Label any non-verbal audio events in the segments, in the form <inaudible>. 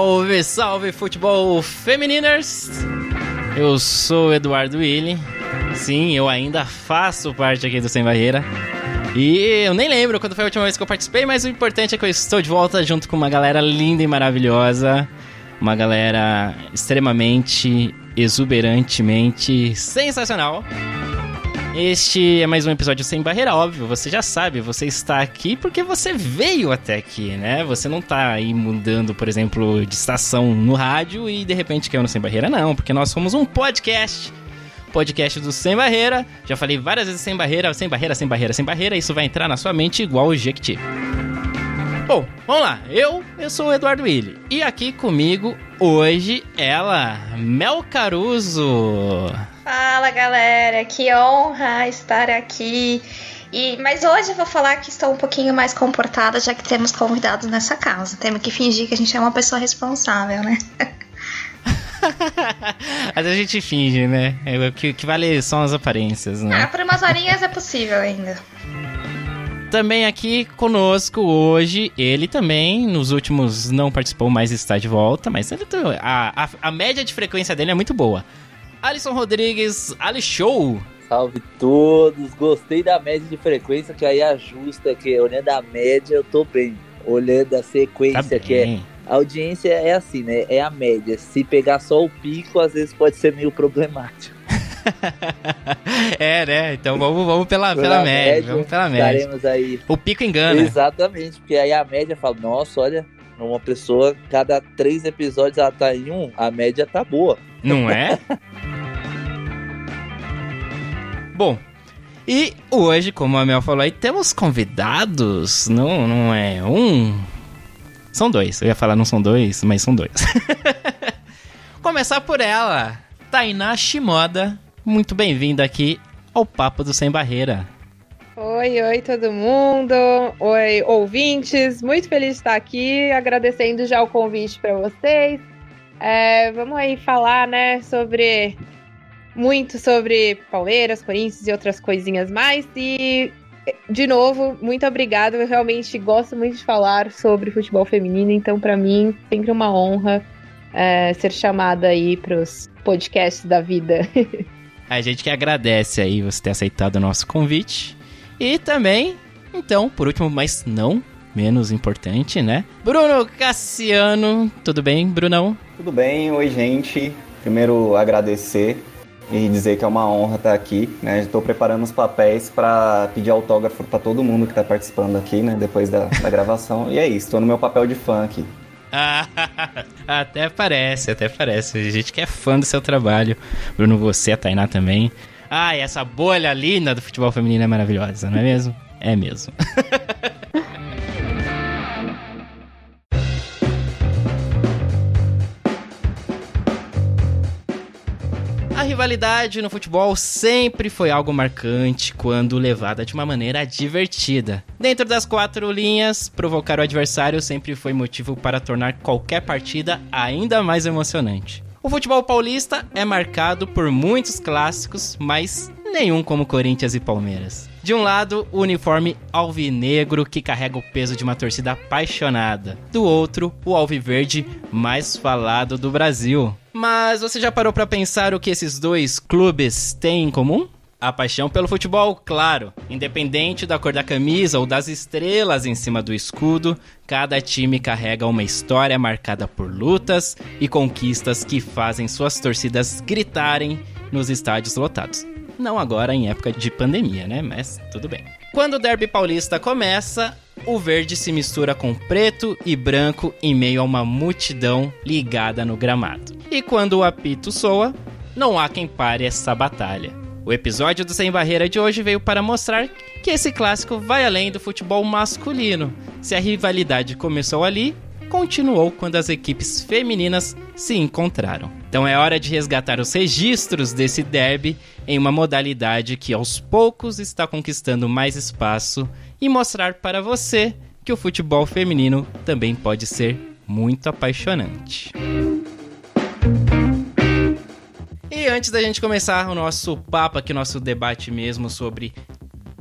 Salve, salve futebol femininers! Eu sou Eduardo Willi. Sim, eu ainda faço parte aqui do Sem Barreira. E eu nem lembro quando foi a última vez que eu participei, mas o importante é que eu estou de volta junto com uma galera linda e maravilhosa. Uma galera extremamente, exuberantemente sensacional. Este é mais um episódio sem barreira, óbvio. Você já sabe, você está aqui porque você veio até aqui, né? Você não tá aí mudando, por exemplo, de estação no rádio e de repente caiu no Sem Barreira, não, porque nós somos um podcast. Podcast do Sem Barreira. Já falei várias vezes sem barreira, sem barreira, sem barreira, sem barreira. Isso vai entrar na sua mente igual o Jequiti. Bom, vamos lá. Eu, eu sou o Eduardo Willi. E aqui comigo hoje ela, Mel Caruso. Fala galera, que honra estar aqui. E, mas hoje eu vou falar que estou um pouquinho mais comportada, já que temos convidados nessa casa. Temos que fingir que a gente é uma pessoa responsável, né? <laughs> Mas a gente finge, né? É, o que, que vale são as aparências, né? Ah, por umas horinhas é possível ainda. Também aqui conosco hoje, ele também, nos últimos não participou, mas está de volta, mas ele, a, a, a média de frequência dele é muito boa. Alisson Rodrigues, Ali Show. Salve todos, gostei da média de frequência, que aí ajusta, que olhando a média eu tô bem. Olhando a sequência, Tá que é. A audiência é assim, né? É a média. Se pegar só o pico, às vezes pode ser meio problemático. <laughs> é, né? Então vamos, vamos pela, pela, média, Vamos pela média. Estaremos aí. O pico engana. Exatamente, porque aí a média fala, nossa, olha, uma pessoa, cada três episódios ela tá em um, a média tá boa. Não é? <laughs> Bom, e hoje, como a Mel falou aí, temos convidados. Não, não é um. São dois. Eu ia falar não são dois, mas são dois. <laughs> Começar por ela, Tainá Shimoda. Muito bem-vinda aqui ao Papo do Sem Barreira. Oi, oi todo mundo. Oi, ouvintes. Muito feliz de estar aqui, agradecendo já o convite para vocês. É, vamos aí falar, né, sobre muito sobre Palmeiras, Corinthians e outras coisinhas mais. E de novo, muito obrigada. Eu realmente gosto muito de falar sobre futebol feminino, então para mim sempre uma honra é, ser chamada aí para os podcasts da vida. <laughs> A gente que agradece aí você ter aceitado o nosso convite. E também, então, por último, mas não menos importante, né? Bruno Cassiano. Tudo bem, Brunão? Tudo bem, oi gente. Primeiro agradecer e dizer que é uma honra estar aqui, né? Estou preparando os papéis para pedir autógrafo para todo mundo que está participando aqui, né? Depois da, da gravação. E é isso, estou no meu papel de fã aqui. <laughs> até parece, até parece. A gente que é fã do seu trabalho. Bruno, você, a Tainá também. Ai, essa bolha linda do futebol feminino é maravilhosa, não é mesmo? É mesmo. <laughs> A rivalidade no futebol sempre foi algo marcante quando levada de uma maneira divertida. Dentro das quatro linhas, provocar o adversário sempre foi motivo para tornar qualquer partida ainda mais emocionante. O futebol paulista é marcado por muitos clássicos, mas nenhum como Corinthians e Palmeiras. De um lado, o uniforme alvinegro que carrega o peso de uma torcida apaixonada. Do outro, o alviverde mais falado do Brasil. Mas você já parou para pensar o que esses dois clubes têm em comum? A paixão pelo futebol, claro. Independente da cor da camisa ou das estrelas em cima do escudo, cada time carrega uma história marcada por lutas e conquistas que fazem suas torcidas gritarem nos estádios lotados. Não agora em época de pandemia, né? Mas tudo bem. Quando o derby paulista começa, o verde se mistura com preto e branco em meio a uma multidão ligada no gramado. E quando o apito soa, não há quem pare essa batalha. O episódio do Sem Barreira de hoje veio para mostrar que esse clássico vai além do futebol masculino. Se a rivalidade começou ali, continuou quando as equipes femininas se encontraram. Então é hora de resgatar os registros desse derby em uma modalidade que aos poucos está conquistando mais espaço e mostrar para você que o futebol feminino também pode ser muito apaixonante. E antes da gente começar o nosso papo aqui, nosso debate mesmo sobre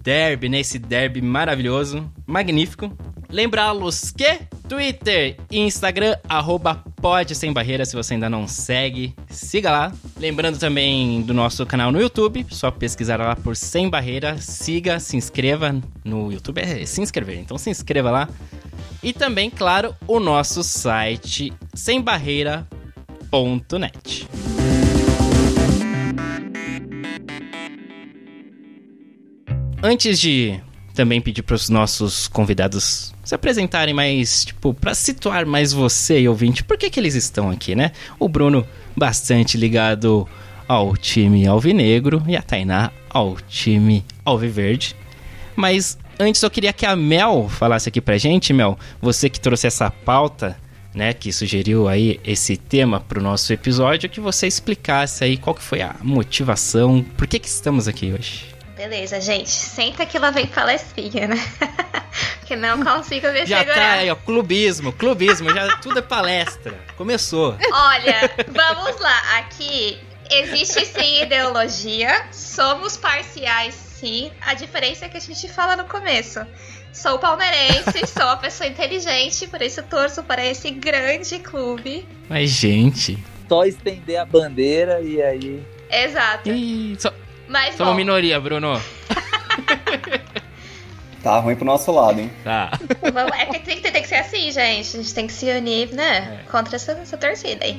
derby, né? Esse derby maravilhoso, magnífico. Lembrá-los que Twitter e Instagram, arroba pode sem barreira, se você ainda não segue, siga lá. Lembrando também do nosso canal no YouTube, só pesquisar lá por Sem Barreira, siga, se inscreva no YouTube, é se inscrever, então se inscreva lá. E também, claro, o nosso site sembarreira.net. Antes de também pedir para os nossos convidados se apresentarem mais, tipo, para situar mais você e ouvinte, por que, que eles estão aqui, né? O Bruno, bastante ligado ao time alvinegro, e a Tainá ao time alviverde. Mas antes eu queria que a Mel falasse aqui pra gente, Mel, você que trouxe essa pauta, né, que sugeriu aí esse tema pro nosso episódio, que você explicasse aí qual que foi a motivação, por que que estamos aqui hoje. Beleza, gente. Senta que lá vem palestrinha, né? <laughs> que não consigo me já segurar. tá aí, ó, clubismo, clubismo, já <laughs> tudo é palestra. Começou. Olha, <laughs> vamos lá. Aqui existe sim ideologia, somos parciais sim. A diferença é que a gente fala no começo. Sou palmeirense, sou uma pessoa inteligente, por isso torço para esse grande clube. Mas, gente. Só estender a bandeira e aí. Exato. Ih, só, Mas somos bom, minoria, Bruno. <laughs> Tá ruim pro nosso lado, hein? Tá. é que tem, tem que ser assim, gente. A gente tem que se unir, né? É. Contra essa, essa torcida aí.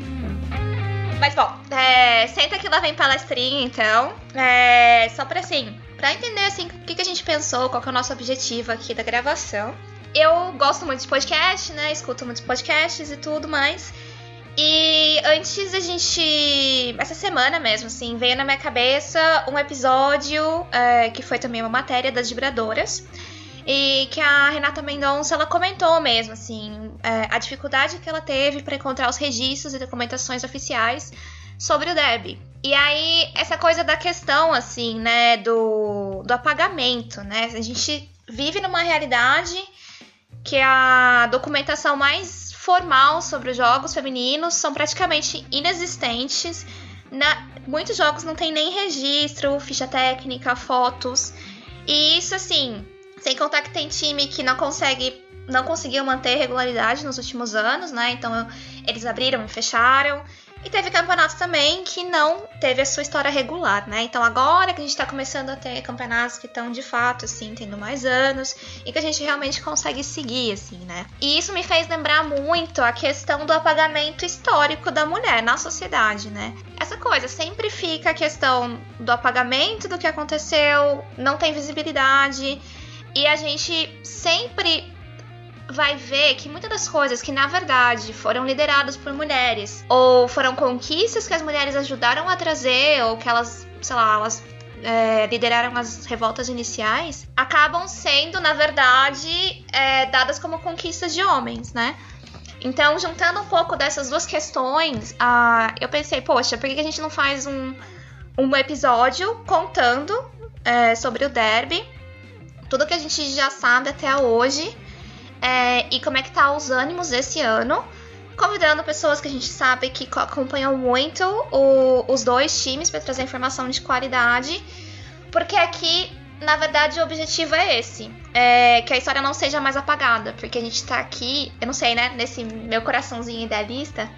Mas bom, é, senta que lá vem palestrinha, então. É, só pra assim, pra entender assim, o que, que a gente pensou, qual que é o nosso objetivo aqui da gravação. Eu gosto muito de podcast, né? Escuto muitos podcasts e tudo mais. E antes a gente. Essa semana mesmo, assim, veio na minha cabeça um episódio é, que foi também uma matéria das vibradoras. E que a Renata Mendonça ela comentou mesmo, assim, é, a dificuldade que ela teve para encontrar os registros e documentações oficiais sobre o Deb. E aí, essa coisa da questão, assim, né, do, do apagamento, né? A gente vive numa realidade que a documentação mais formal sobre os jogos femininos são praticamente inexistentes. Na, muitos jogos não tem nem registro, ficha técnica, fotos. E isso, assim, sem contar que tem time que não consegue, não conseguiu manter regularidade nos últimos anos, né? Então eles abriram e fecharam. E teve campeonatos também que não teve a sua história regular, né? Então agora que a gente tá começando a ter campeonatos que estão de fato, assim, tendo mais anos e que a gente realmente consegue seguir, assim, né? E isso me fez lembrar muito a questão do apagamento histórico da mulher na sociedade, né? Essa coisa, sempre fica a questão do apagamento do que aconteceu, não tem visibilidade. E a gente sempre vai ver que muitas das coisas que na verdade foram lideradas por mulheres ou foram conquistas que as mulheres ajudaram a trazer ou que elas, sei lá, elas é, lideraram as revoltas iniciais, acabam sendo na verdade é, dadas como conquistas de homens, né? Então, juntando um pouco dessas duas questões, ah, eu pensei, poxa, por que a gente não faz um, um episódio contando é, sobre o derby, tudo que a gente já sabe até hoje é, e como é que tá os ânimos desse ano, convidando pessoas que a gente sabe que co- acompanham muito o- os dois times para trazer informação de qualidade, porque aqui, na verdade, o objetivo é esse, é que a história não seja mais apagada, porque a gente tá aqui, eu não sei, né, nesse meu coraçãozinho idealista,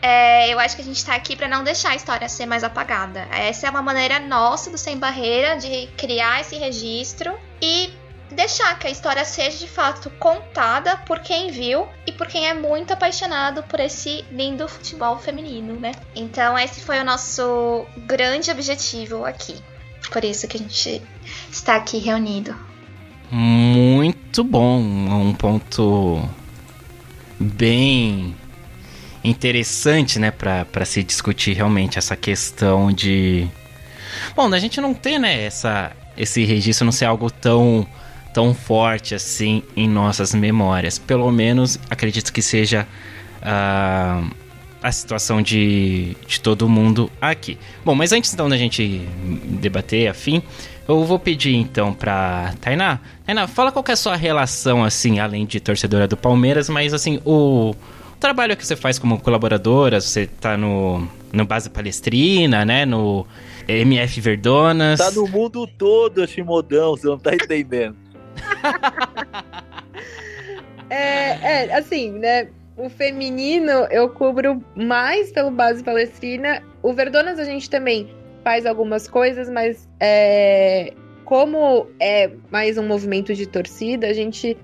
é, eu acho que a gente tá aqui para não deixar a história ser mais apagada. Essa é uma maneira nossa do Sem Barreira de criar esse registro e deixar que a história seja de fato contada por quem viu e por quem é muito apaixonado por esse lindo futebol feminino, né? Então esse foi o nosso grande objetivo aqui. Por isso que a gente está aqui reunido. Muito bom. Um ponto bem interessante, né, pra se discutir realmente essa questão de. Bom, da gente não ter, né, essa, esse registro não ser algo tão tão forte assim em nossas memórias. Pelo menos acredito que seja uh, a situação de, de todo mundo aqui. Bom, mas antes então da gente debater afim, eu vou pedir então pra Tainá. Tainá, fala qual é a sua relação, assim, além de torcedora do Palmeiras, mas assim, o, trabalho que você faz como colaboradora, você tá no, no Base Palestrina, né? No MF Verdonas. Tá no mundo todo, Chimodão, você não tá <laughs> entendendo. <laughs> é, é, assim, né? O feminino eu cubro mais pelo Base Palestrina. O Verdonas a gente também faz algumas coisas, mas é, como é mais um movimento de torcida, a gente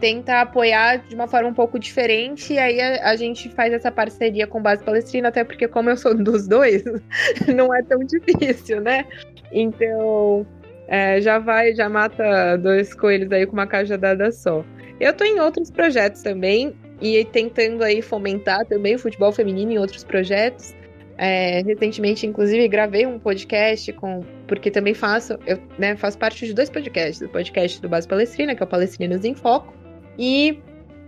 tenta apoiar de uma forma um pouco diferente, e aí a, a, gente faz essa parceria com Base Palestrina, até porque como eu sou <laughs> dos dois, <laughs> não é tão difícil, né? Então, é, já vai, já mata dois coelhos aí com uma cajadada só. Eu tô em outros projetos também, e tentando aí fomentar também o futebol feminino em outros projetos. É, recentemente, inclusive, gravei um podcast com. Porque também faço, eu né, faço parte de dois podcasts. O podcast do Base Palestrina, que é o Palestrinos em Foco, e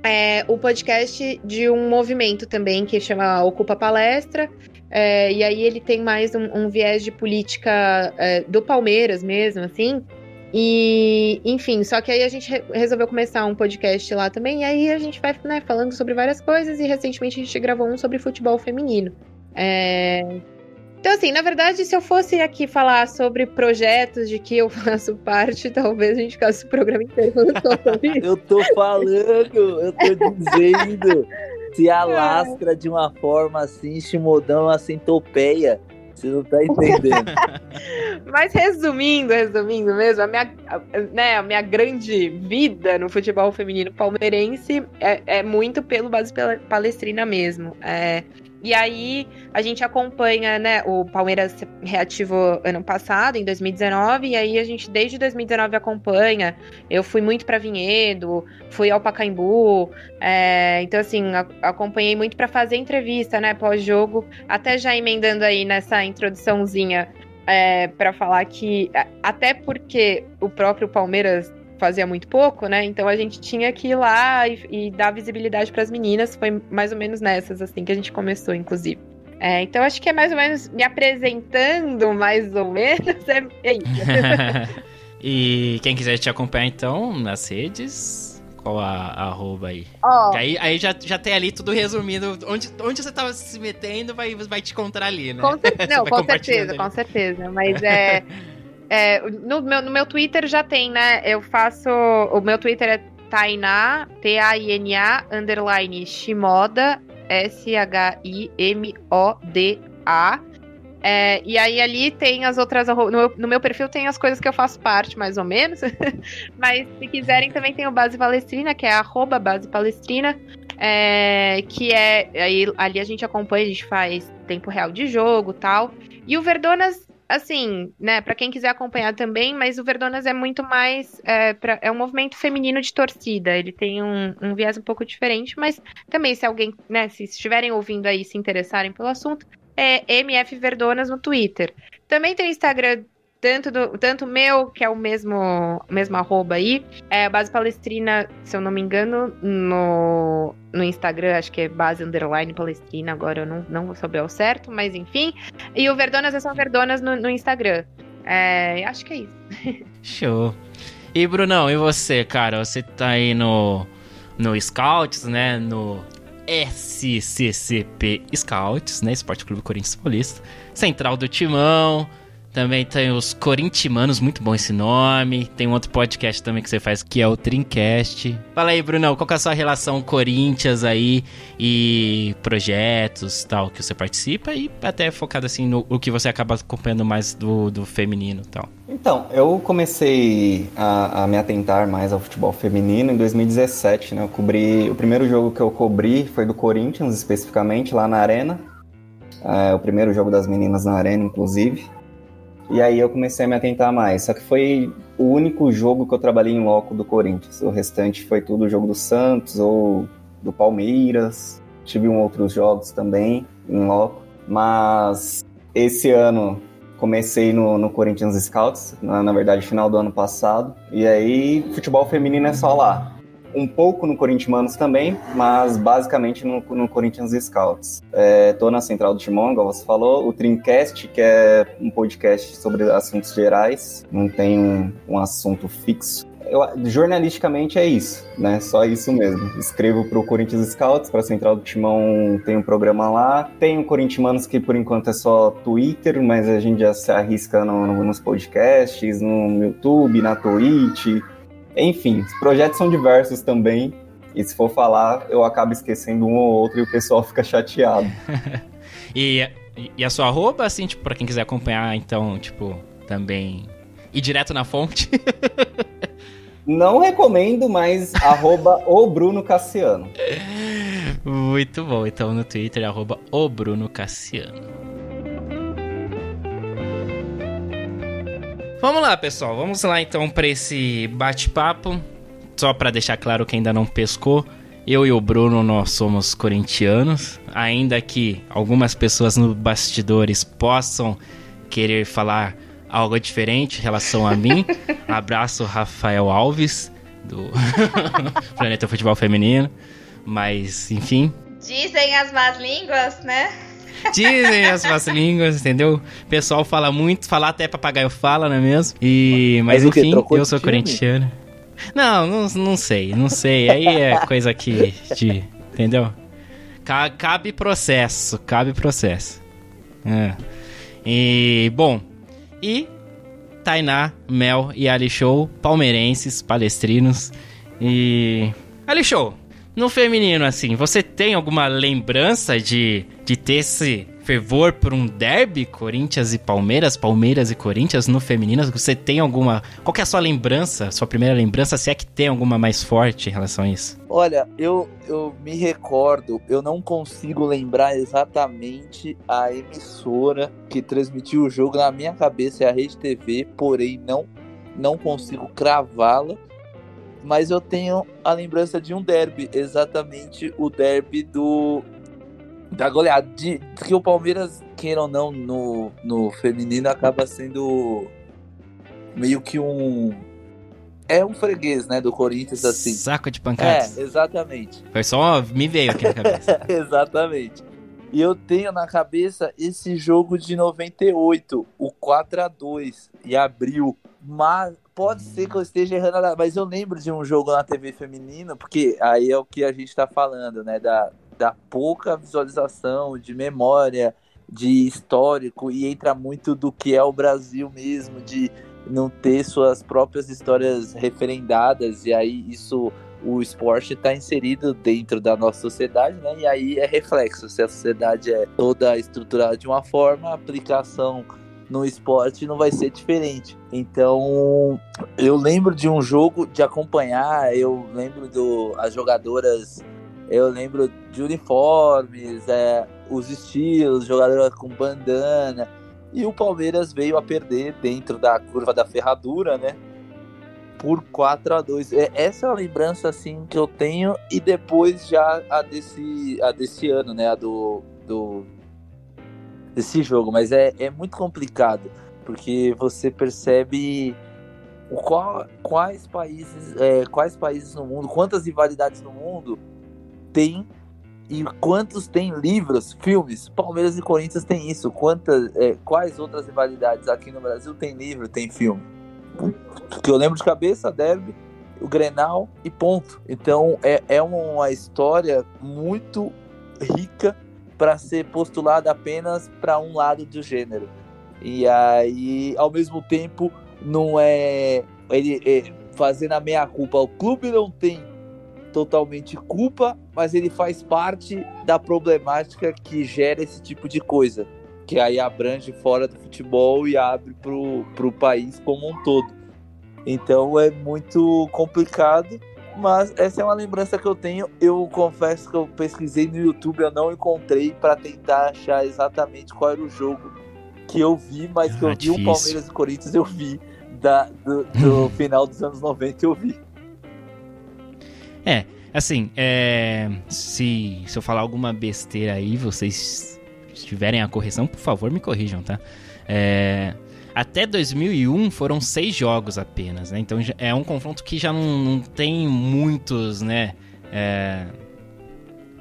é, o podcast de um movimento também que chama Ocupa Palestra. É, e aí ele tem mais um, um viés de política é, do Palmeiras mesmo, assim. E, enfim, só que aí a gente re resolveu começar um podcast lá também, e aí a gente vai né, falando sobre várias coisas, e recentemente a gente gravou um sobre futebol feminino. É, então, assim, na verdade, se eu fosse aqui falar sobre projetos de que eu <laughs> faço parte, talvez a gente ficasse o programa inteiro falando sobre isso. <laughs> Eu tô falando, eu tô dizendo. Se alastra de uma forma assim, chimodão, assim, topeia. Você não tá entendendo. <laughs> Mas resumindo, resumindo mesmo, a minha, né, a minha grande vida no futebol feminino palmeirense é, é muito pelo base palestrina mesmo. É, e aí a gente acompanha, né? O Palmeiras reativou ano passado, em 2019, e aí a gente desde 2019 acompanha. Eu fui muito para Vinhedo, fui ao Pacaembu, é, então assim acompanhei muito para fazer entrevista, né? Pós-jogo, até já emendando aí nessa introduçãozinha é, para falar que até porque o próprio Palmeiras fazia muito pouco, né? Então a gente tinha que ir lá e, e dar visibilidade para as meninas. Foi mais ou menos nessas, assim, que a gente começou, inclusive. É, então acho que é mais ou menos me apresentando, mais ou menos, é, é isso. <laughs> e quem quiser te acompanhar, então, nas redes, qual a, a arroba aí? Oh. Aí, aí já, já tem ali tudo resumido. Onde, onde você tava se metendo, vai, vai te encontrar ali, né? Com <laughs> Não, com certeza, ali. com certeza. Mas é. <laughs> É, no, meu, no meu Twitter já tem, né? Eu faço. O meu Twitter é Tainá, T-A-I-N-A, underline Shimoda, S-H-I-M-O-D-A. É, e aí ali tem as outras. No meu, no meu, perfil tem as coisas que eu faço parte, mais ou menos. <laughs> Mas se quiserem, também tem o Base Palestrina, que é arroba Base Palestrina. É, que é. Aí, ali a gente acompanha, a gente faz tempo real de jogo tal. E o Verdonas assim, né, para quem quiser acompanhar também, mas o Verdonas é muito mais. É, pra, é um movimento feminino de torcida. Ele tem um, um, viés um pouco diferente, mas também, se alguém, né, se estiverem ouvindo aí se interessarem pelo assunto, é MF Verdonas no Twitter. Também tem o Instagram tanto do tanto meu, que é o mesmo, mesmo arroba aí, é a base palestrina, se eu não me engano, no, no Instagram, acho que é base underline palestrina, agora eu não, não vou saber ao certo, mas enfim. E o Verdonas é só Verdonas no, no Instagram. É, acho que é isso. <laughs> Show. E Brunão, e você, cara? Você tá aí no, no Scouts, né? No SCCP Scouts, né? Esporte Clube Corinthians Paulista. Central do Timão. Também tem os Corintimanos, muito bom esse nome. Tem um outro podcast também que você faz que é o Trincast. Fala aí, Brunão, qual é a sua relação Corinthians aí e projetos tal que você participa e até focado assim no, o que você acaba acompanhando mais do, do feminino tal. Então, eu comecei a, a, me atentar mais ao futebol feminino em 2017, né? Eu cobri, o primeiro jogo que eu cobri foi do Corinthians, especificamente, lá na Arena. É, o primeiro jogo das meninas na Arena, inclusive. E aí eu comecei a me atentar mais. Só que foi o único jogo que eu trabalhei em loco do Corinthians. O restante foi tudo o jogo do Santos ou do Palmeiras. Tive um outros jogos também em loco. Mas esse ano comecei no, no Corinthians Scouts, na, na, verdade, final do ano passado. E aí, futebol feminino é só lá. Um pouco no Corinthians também, mas basicamente no, no Corinthians Scouts. É, tô na Central do Timão, igual você falou. O Trincast, que é um podcast sobre assuntos gerais, não tem um, um assunto fixo eu, jornalisticamente é isso, né? Só isso mesmo. Escrevo para o Corinthians Scouts, para a Central do Timão tem um programa lá. Tem o Corinthians que por enquanto é só Twitter, mas a gente já se arrisca no, no, nos podcasts, no YouTube, na Twitch. Enfim, os projetos são diversos também. E se for falar, eu acabo esquecendo um ou outro e o pessoal <laughs> fica chateado. <laughs> e, e a sua arroba, assim, tipo, pra quem quiser acompanhar, então, tipo, também ir direto na fonte. <laughs> Não recomendo, mas arroba o Bruno Cassiano. Muito bom. Então no Twitter, arroba o Bruno Cassiano. Vamos lá, pessoal. Vamos lá então para esse bate-papo. Só para deixar claro que ainda não pescou, eu e o Bruno nós somos corintianos, ainda que algumas pessoas no bastidores possam querer falar algo diferente em relação a mim. <laughs> Abraço Rafael Alves, do <laughs> Planeta Futebol Feminino. Mas, enfim. Dizem as más línguas, né? Dizem as más línguas, entendeu? O pessoal fala muito, falar até papagaio fala, não é mesmo? E, mas, mas enfim, eu sou corintiano. Não, não, não sei, não sei. Aí é coisa que. De, entendeu? Cabe processo, cabe processo. É. E, bom, e Tainá, Mel e Ali Show, palmeirenses, palestrinos. E. Ali Show, no feminino, assim, você tem alguma lembrança de, de ter esse fervor por um derby, Corinthians e Palmeiras, Palmeiras e Corinthians no feminino? Você tem alguma. Qual é a sua lembrança, sua primeira lembrança, se é que tem alguma mais forte em relação a isso? Olha, eu, eu me recordo, eu não consigo lembrar exatamente a emissora que transmitiu o jogo na minha cabeça, é a Rede TV, porém não, não consigo cravá-la mas eu tenho a lembrança de um derby, exatamente o derby do da goleada. De, que o Palmeiras, queira ou não, no, no feminino acaba sendo meio que um. É um freguês, né, do Corinthians, assim. Saco de pancadas. É, exatamente. Foi só. Me veio aqui na cabeça. <laughs> exatamente. E eu tenho na cabeça esse jogo de 98, o 4 a 2 e abril. Mas pode ser que eu esteja errando, mas eu lembro de um jogo na TV feminino, porque aí é o que a gente tá falando, né, da, da pouca visualização, de memória, de histórico, e entra muito do que é o Brasil mesmo, de não ter suas próprias histórias referendadas, e aí isso o esporte está inserido dentro da nossa sociedade, né? E aí é reflexo. Se a sociedade é toda estruturada de uma forma, a aplicação no esporte não vai ser diferente. Então, eu lembro de um jogo de acompanhar, eu lembro do as jogadoras eu lembro de uniformes, é, os estilos, jogador com bandana. E o Palmeiras veio a perder dentro da curva da ferradura, né? Por 4 a 2 é, Essa é a lembrança assim que eu tenho. E depois já a desse, a desse ano, né? A do, do desse jogo. Mas é, é muito complicado. Porque você percebe qual, quais países é, quais países no mundo, quantas rivalidades no mundo tem e quantos tem livros, filmes? Palmeiras e Corinthians tem isso. Quantas, é, quais outras rivalidades aqui no Brasil tem livro, tem filme? Que eu lembro de cabeça, Derby, o Grenal e ponto. Então é, é uma história muito rica para ser postulada apenas para um lado do gênero. E aí, ao mesmo tempo, não é ele é, fazendo a meia culpa. O clube não tem totalmente culpa, mas ele faz parte da problemática que gera esse tipo de coisa, que aí abrange fora do futebol e abre pro, pro país como um todo. Então é muito complicado, mas essa é uma lembrança que eu tenho. Eu confesso que eu pesquisei no YouTube, eu não encontrei para tentar achar exatamente qual era o jogo que eu vi, mas que eu vi o Palmeiras e Corinthians, eu vi da, do, do <laughs> final dos anos 90 eu vi. É, assim, é, se, se eu falar alguma besteira aí, vocês tiverem a correção, por favor, me corrijam, tá? É, até 2001 foram seis jogos apenas, né? Então é um confronto que já não, não tem muitos, né? É,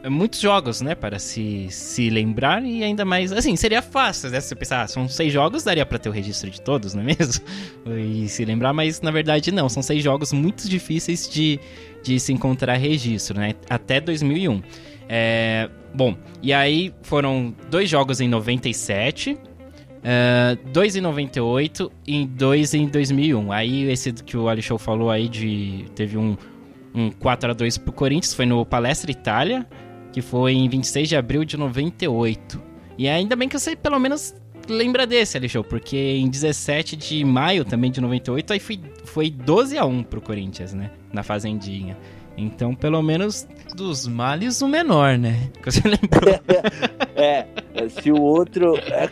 muitos jogos, né, para se, se lembrar e ainda mais, assim, seria fácil, né, se você pensar, ah, são seis jogos, daria para ter o registro de todos, não é mesmo? <laughs> E se lembrar, mas na verdade não, são seis jogos muito difíceis de, de se encontrar registro, né, até 2001. É, bom, e aí foram dois jogos em 97, Uh, dois em 98 e dois em 2001. Aí esse que o Show falou aí de teve um um 4 a 2 pro Corinthians, foi no Palestra Itália que foi em 26 de abril de 98. E ainda bem que você pelo menos lembra desse, Alexandre, porque em 17 de maio também de 98 aí foi, foi 12 a 1 pro Corinthians, né? Na Fazendinha. Então, pelo menos dos males, o menor, né? Que <laughs> você lembrou. <laughs> é, se o outro. É,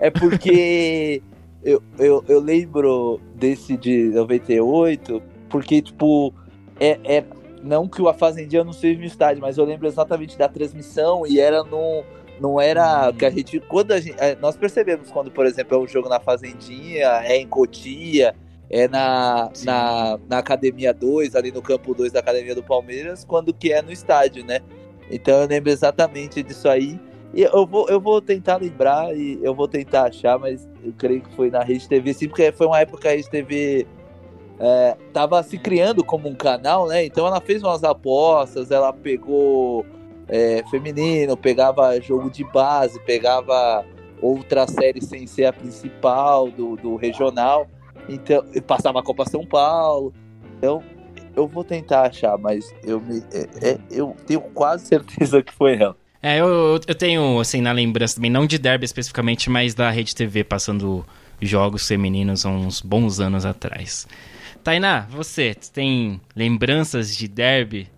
é porque eu, eu, eu lembro desse de 98, porque, tipo, é, é, não que o A Fazendinha não seja no estádio, mas eu lembro exatamente da transmissão e era no. Não era que a gente. Quando a gente. É, nós percebemos quando, por exemplo, é um jogo na Fazendinha, é em Cotia, é na, na, na Academia 2, ali no campo 2 da Academia do Palmeiras, quando que é no estádio, né? Então eu lembro exatamente disso aí. E eu vou, eu vou tentar lembrar e eu vou tentar achar, mas eu creio que foi na Rede TV, sim, porque foi uma época que a Rede TV é, tava se criando como um canal, né? Então ela fez umas apostas, ela pegou é, feminino, pegava jogo de base, pegava outra série sem ser a principal do, do regional, então passava a Copa São Paulo. Então eu vou tentar achar, mas eu, me, é, é eu tenho quase certeza que foi ela. É, eu, eu tenho, assim, na lembrança também, não de derby especificamente, mas da Rede TV passando jogos femininos há uns bons anos atrás. Tainá, você tem lembranças de derby,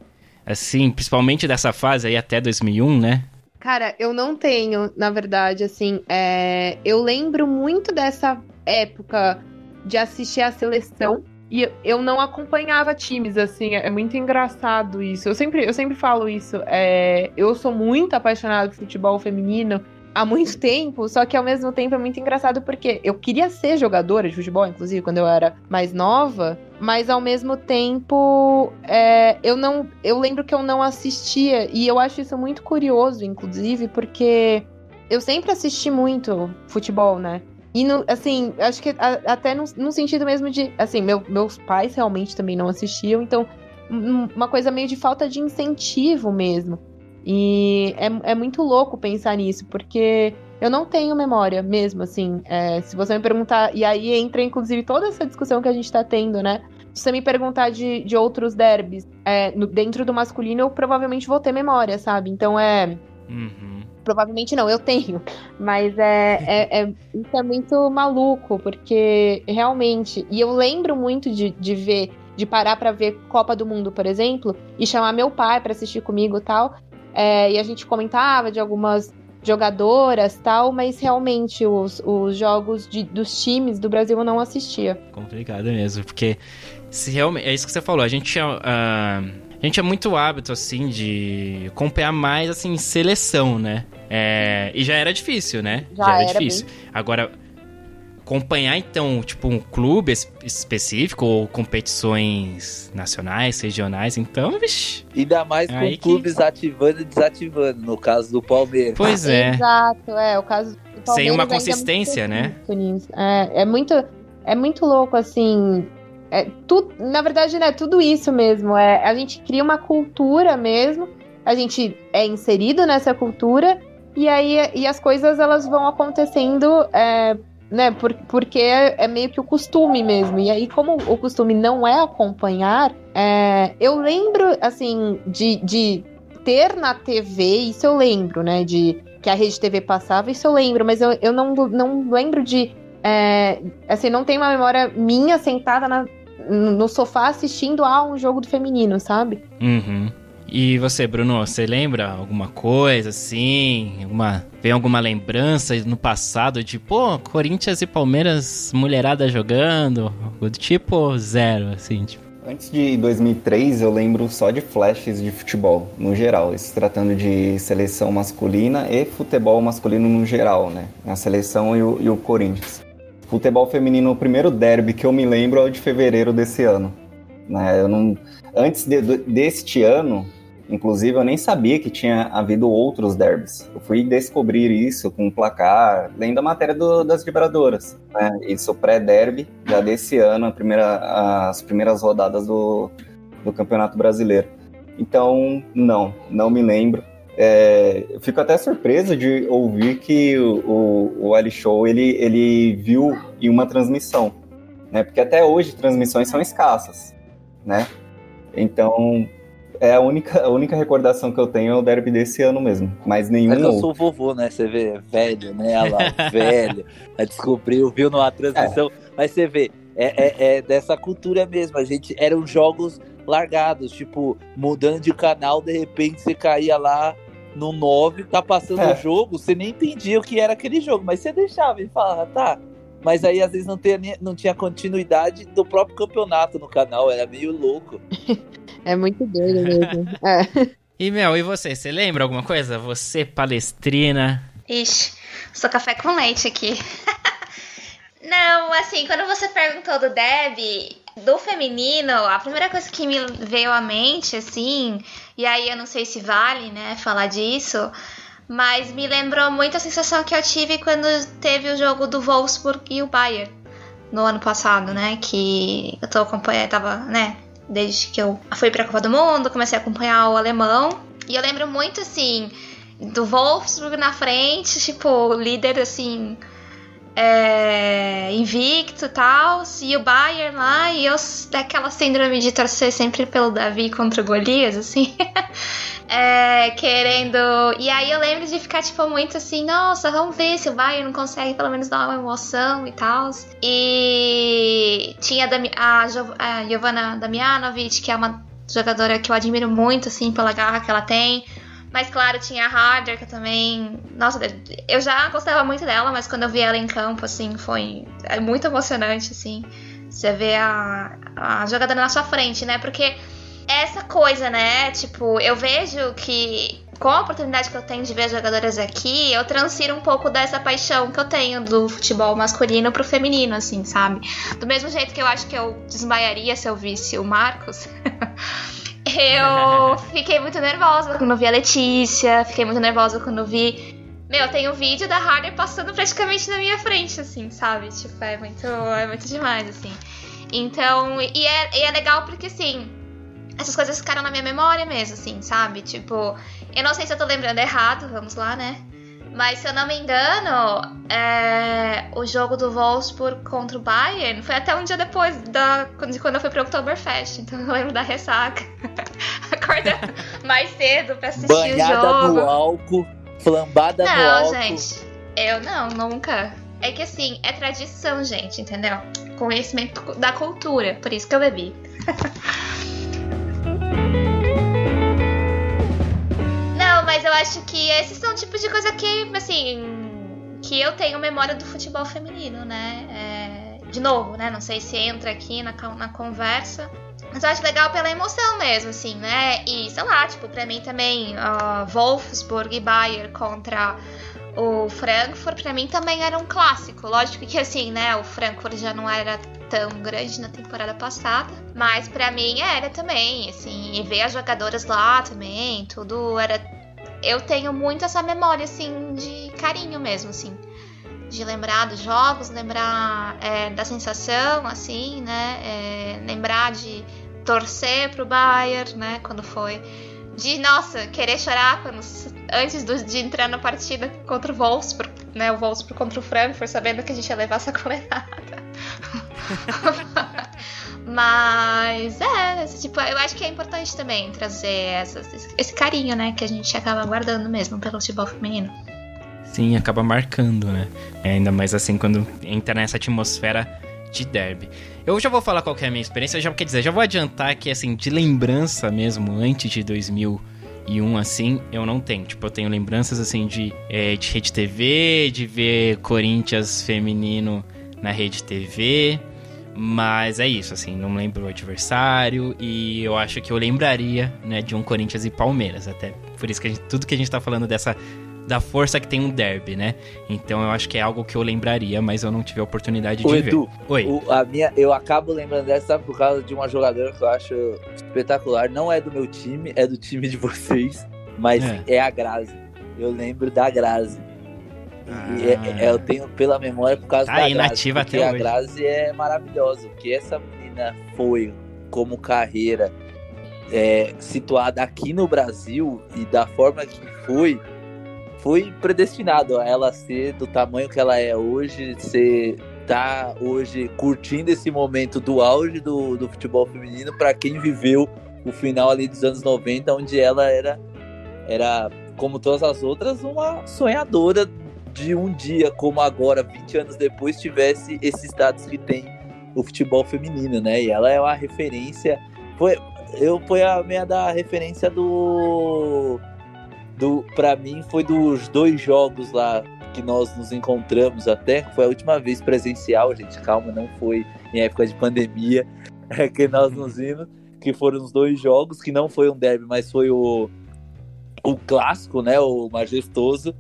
assim, principalmente dessa fase aí até 2001, né? Cara, eu não tenho, na verdade, assim, é... eu lembro muito dessa época de assistir a seleção e eu não acompanhava times, assim, é muito engraçado isso. Eu sempre, eu sempre falo isso. É, eu sou muito apaixonada por futebol feminino há muito tempo, só que ao mesmo tempo é muito engraçado porque eu queria ser jogadora de futebol, inclusive quando eu era mais nova, mas ao mesmo tempo é, eu não, eu lembro que eu não assistia e eu acho isso muito curioso, inclusive, porque eu sempre assisti muito futebol, né? E, no, assim, acho que a, até no, sentido mesmo de. Assim, meu, meus pais realmente também não assistiam, então, uma coisa meio de falta de incentivo mesmo. E é, é muito louco pensar nisso, porque eu não tenho memória mesmo, assim. É, se você me perguntar. E aí entra, inclusive, toda essa discussão que a gente tá tendo, né? Se você me perguntar de, de outros derbys é, no, dentro do masculino, eu provavelmente vou ter memória, sabe? Então é. Uhum. Provavelmente não, eu tenho. Mas é, é, é, isso é muito maluco, porque realmente. E eu lembro muito de, de ver, de parar para ver Copa do Mundo, por exemplo, e chamar meu pai para assistir comigo tal. É, e a gente comentava de algumas jogadoras tal, mas realmente os, os jogos de, dos times do Brasil eu não assistia. Complicado mesmo, porque se realmente. É isso que você falou, a gente. Uh, a gente é muito hábito, assim, de acompanhar mais, assim, seleção, né? É, e já era difícil, né? Já, já era, era, difícil. Bem... Agora, acompanhar então, tipo, um clube específico ou competições nacionais, regionais, então, vixi. Ainda mais com que... clubes ativando e desativando, no caso do Palmeiras. Pois é. Exato, é, o caso do Palmeiras Sem uma consistência, né? É, é muito é muito louco assim, é, tu, na verdade, né, tudo isso mesmo, é a gente cria uma cultura mesmo, a gente é inserido nessa cultura e aí e as coisas elas vão acontecendo é, né? Por, porque é, é, meio que o costume mesmo. E aí, como o costume não é acompanhar, é, eu lembro, assim, de, de ter na TV, isso eu lembro, né? De que a Rede TV passava, isso eu lembro, mas eu, eu não, não lembro de. É, assim, não tenho uma memória minha sentada na, no sofá assistindo a um jogo do feminino, sabe? Uhum. E você, Bruno, você lembra alguma coisa assim? Alguma, vem alguma lembrança no passado de, pô, Corinthians e Palmeiras mulherada jogando? Tipo zero, assim, tipo. Antes de 2003, eu lembro só de flashes de futebol, no geral. Se tratando de seleção masculina e futebol masculino no geral, né? A seleção e o, e o Corinthians. Futebol feminino, o primeiro derby que eu me lembro é o de fevereiro desse ano. Né? Eu não... Antes de, deste ano, Inclusive, eu nem sabia que tinha havido outros derbys. Eu fui descobrir isso com o placar, lendo a matéria do, das vibradoras. Né? Isso pré-derby, já desse ano, primeira, as primeiras rodadas do, do Campeonato Brasileiro. Então, não, não me lembro. É, eu fico até surpreso de ouvir que o, o, o Ali Show ele, ele viu em uma transmissão, né? Porque até hoje transmissões são escassas, né? Então, é a única, a única recordação que eu tenho é o derby desse ano mesmo. Mas nenhum. Que eu sou vovô, né? Você vê, velho, né? Olha lá, <laughs> velho. Descobriu, viu numa transmissão. É. Mas você vê, é, é, é, dessa cultura mesmo. A gente eram jogos largados, tipo, mudando de canal, de repente você caía lá no 9, tá passando é. o jogo, você nem entendia o que era aquele jogo, mas você deixava e falava, tá. Mas aí às vezes não, tinha, não tinha continuidade do próprio campeonato no canal, era meio louco. É muito doido mesmo. É. <laughs> E Mel, e você? Você lembra alguma coisa? Você, palestrina? Ixi, sou café com leite aqui. <laughs> Não, assim, quando você perguntou do Deb, do feminino, a primeira coisa que me veio à mente, assim, e aí eu não sei se vale, né, falar disso, mas me lembrou muito a sensação que eu tive quando teve o jogo do Wolfsburg e o Bayern no ano passado, né, que eu tô acompanhando, tava, né, desde que eu fui pra Copa do Mundo, comecei a acompanhar o alemão. E eu lembro muito, assim, do Wolfsburg na frente, tipo, líder, assim, é, invicto e tal, e o Bayern lá, e eu daquela síndrome de torcer sempre pelo Davi contra o Golias, assim. <laughs> é, querendo. E aí eu lembro de ficar, tipo, muito assim, nossa, vamos ver se o Bayern não consegue pelo menos dar uma emoção e tal. E tinha a, a Giovanna Damianovic, que é uma jogadora que eu admiro muito, assim, pela garra que ela tem. Mas claro, tinha a Harder, que eu também. Nossa, eu já gostava muito dela, mas quando eu vi ela em campo, assim, foi é muito emocionante, assim. Você vê a, a jogadora na sua frente, né? Porque essa coisa, né? Tipo, eu vejo que com a oportunidade que eu tenho de ver jogadoras aqui, eu transfiro um pouco dessa paixão que eu tenho do futebol masculino pro feminino, assim, sabe? Do mesmo jeito que eu acho que eu desmaiaria se eu visse o Marcos. <laughs> eu <laughs> fiquei muito nervosa quando vi a Letícia, fiquei muito nervosa quando vi. Meu, tem um vídeo da Harder passando praticamente na minha frente, assim, sabe? Tipo, é muito, é muito demais, assim. Então, e é, e é legal porque, assim, essas coisas ficaram na minha memória mesmo, assim, sabe? Tipo, eu não sei se eu tô lembrando errado, vamos lá, né? Mas se eu não me engano, é, o jogo do Wolfsburg contra o Bayern foi até um dia depois da, de quando eu fui pro Oktoberfest. Então eu lembro da ressaca. <laughs> Acordando mais cedo pra assistir Banhada o jogo. no álcool, flambada não, no álcool. Não, gente. Eu não, nunca. É que assim, é tradição, gente, entendeu? Conhecimento da cultura. Por isso que eu bebi. <laughs> mas eu acho que esses são tipos de coisa que, assim, que eu tenho memória do futebol feminino, né? É, de novo, né? Não sei se entra aqui na, na conversa. Mas eu acho legal pela emoção mesmo, assim, né? E, sei lá, tipo, pra mim também, uh, Wolfsburg e Bayern contra o Frankfurt, pra mim também era um clássico. Lógico que, assim, né? O Frankfurt já não era tão grande na temporada passada, mas para mim era também, assim, e ver as jogadoras lá também, tudo era eu tenho muito essa memória, assim, de carinho mesmo, assim. De lembrar dos jogos, lembrar é, da sensação, assim, né? É, lembrar de torcer pro Bayern, né? Quando foi. De, nossa, querer chorar quando, antes do, de entrar na partida contra o Wolfsburg, né? O Wolfsburg contra o Frankfurt, sabendo que a gente ia levar essa coletada. <laughs> Mas é, tipo, eu acho que é importante também trazer essas, esse carinho, né, que a gente acaba guardando mesmo pelo futebol feminino. Sim, acaba marcando, né? É, ainda mais assim quando entra nessa atmosfera de derby. Eu já vou falar qual é a minha experiência, já quer dizer, já vou adiantar que assim, de lembrança mesmo, antes de 2001 assim, eu não tenho. Tipo, eu tenho lembranças assim de, é, de rede TV, de ver Corinthians feminino na rede TV, Mas é isso, assim, não lembro o adversário e eu acho que eu lembraria, né, de um Corinthians e Palmeiras, até por isso que gente, tudo que a gente tá falando dessa da força que tem um derby, né? Então eu acho que é algo que eu lembraria, mas eu não tive a oportunidade Ô, de Edu, ver. Oi. O, a minha, eu acabo lembrando dessa por causa de uma jogadora que eu acho espetacular. Não é do meu time, é do time de <laughs> vocês, mas É. é, a Grazi. Eu lembro da Grazi. É- é- eu tenho pela memória por causa Tá da aí, Grazi. porque a hoje. Grazi é maravilhosa. O que essa menina foi como carreira é, situada aqui no Brasil e da forma que foi, foi predestinado a ela ser do tamanho que ela é hoje, ser tá hoje curtindo esse momento do auge do, do futebol feminino para quem viveu o final ali dos anos 90, onde ela era era como todas as outras uma sonhadora de um dia como agora, 20 anos depois, tivesse esse status que tem o futebol feminino, né? E ela é uma referência. Foi, eu foi a minha da referência do. do para mim, foi dos dois jogos lá que nós nos encontramos até. Foi a última vez presencial, gente. Calma, não foi em época de pandemia <laughs> é, que nós nos vimos. Que foram os dois jogos, que não foi um derby, mas foi o, o clássico, né? O majestoso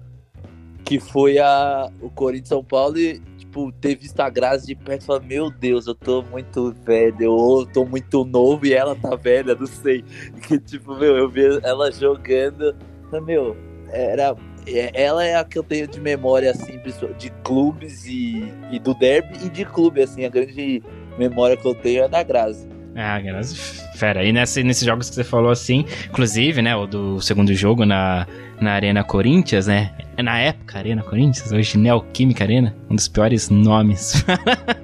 que foi a, o Corinthians São Paulo e, tipo, ter visto a Grazi de perto e falar, meu Deus, eu tô muito velho, ou eu tô muito novo e ela tá velha, não sei. <laughs> Que, tipo, meu, eu vi ela jogando, meu, era. é- Ela é a que eu tenho de memória, assim, de clubes e, e do derby e de clube, assim, a grande memória que eu tenho é da Grazi. Ah, fera. E nesse, nesses jogos que você falou assim, inclusive, né, o do segundo jogo na, na Arena Corinthians, né? É Na época, Arena Corinthians, hoje Neoquímica Arena, um dos piores nomes.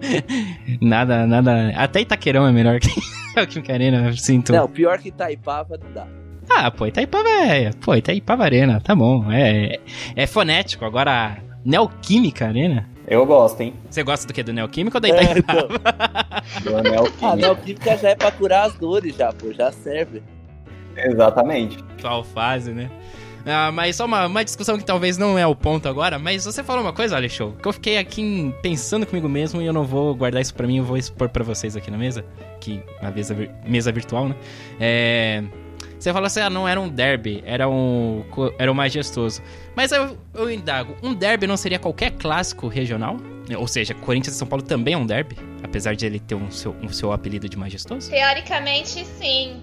<laughs> nada, nada. Até Itaquerão é melhor que <laughs> Neoquímica Arena, eu sinto. Não, pior que Itaipava não dá. Ah, pô, Itaipava é. Pô, Itaipava Arena, tá bom. É, é fonético. Agora, Neoquímica Arena. Eu gosto, hein? Você gosta do que? Do Neoquímica ou da É, Itaipava? então, <laughs> Do Anel a Química. Neoquímica já é pra curar as dores, já, pô, já serve. Exatamente. atual fase, né? Ah, mas só uma, uma discussão que talvez não é o ponto agora, mas você falou uma coisa, show, que eu fiquei aqui pensando comigo mesmo e eu não vou guardar isso pra mim, eu vou expor pra vocês aqui na mesa, que na mesa, mesa virtual, né? É, você falou assim, ah, não era um derby, era um, era um majestoso. Mas eu, eu indago, um derby não seria qualquer clássico regional? Ou seja, Corinthians e São Paulo também é um derby? Apesar de ele ter um seu, um seu apelido de majestoso? Teoricamente, sim.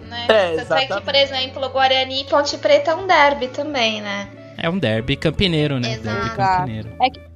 Né? É, Tanto é que, por exemplo, Guarani e Ponte Preta é um derby também, né? É um derby campineiro, né? Exato. Derby campineiro.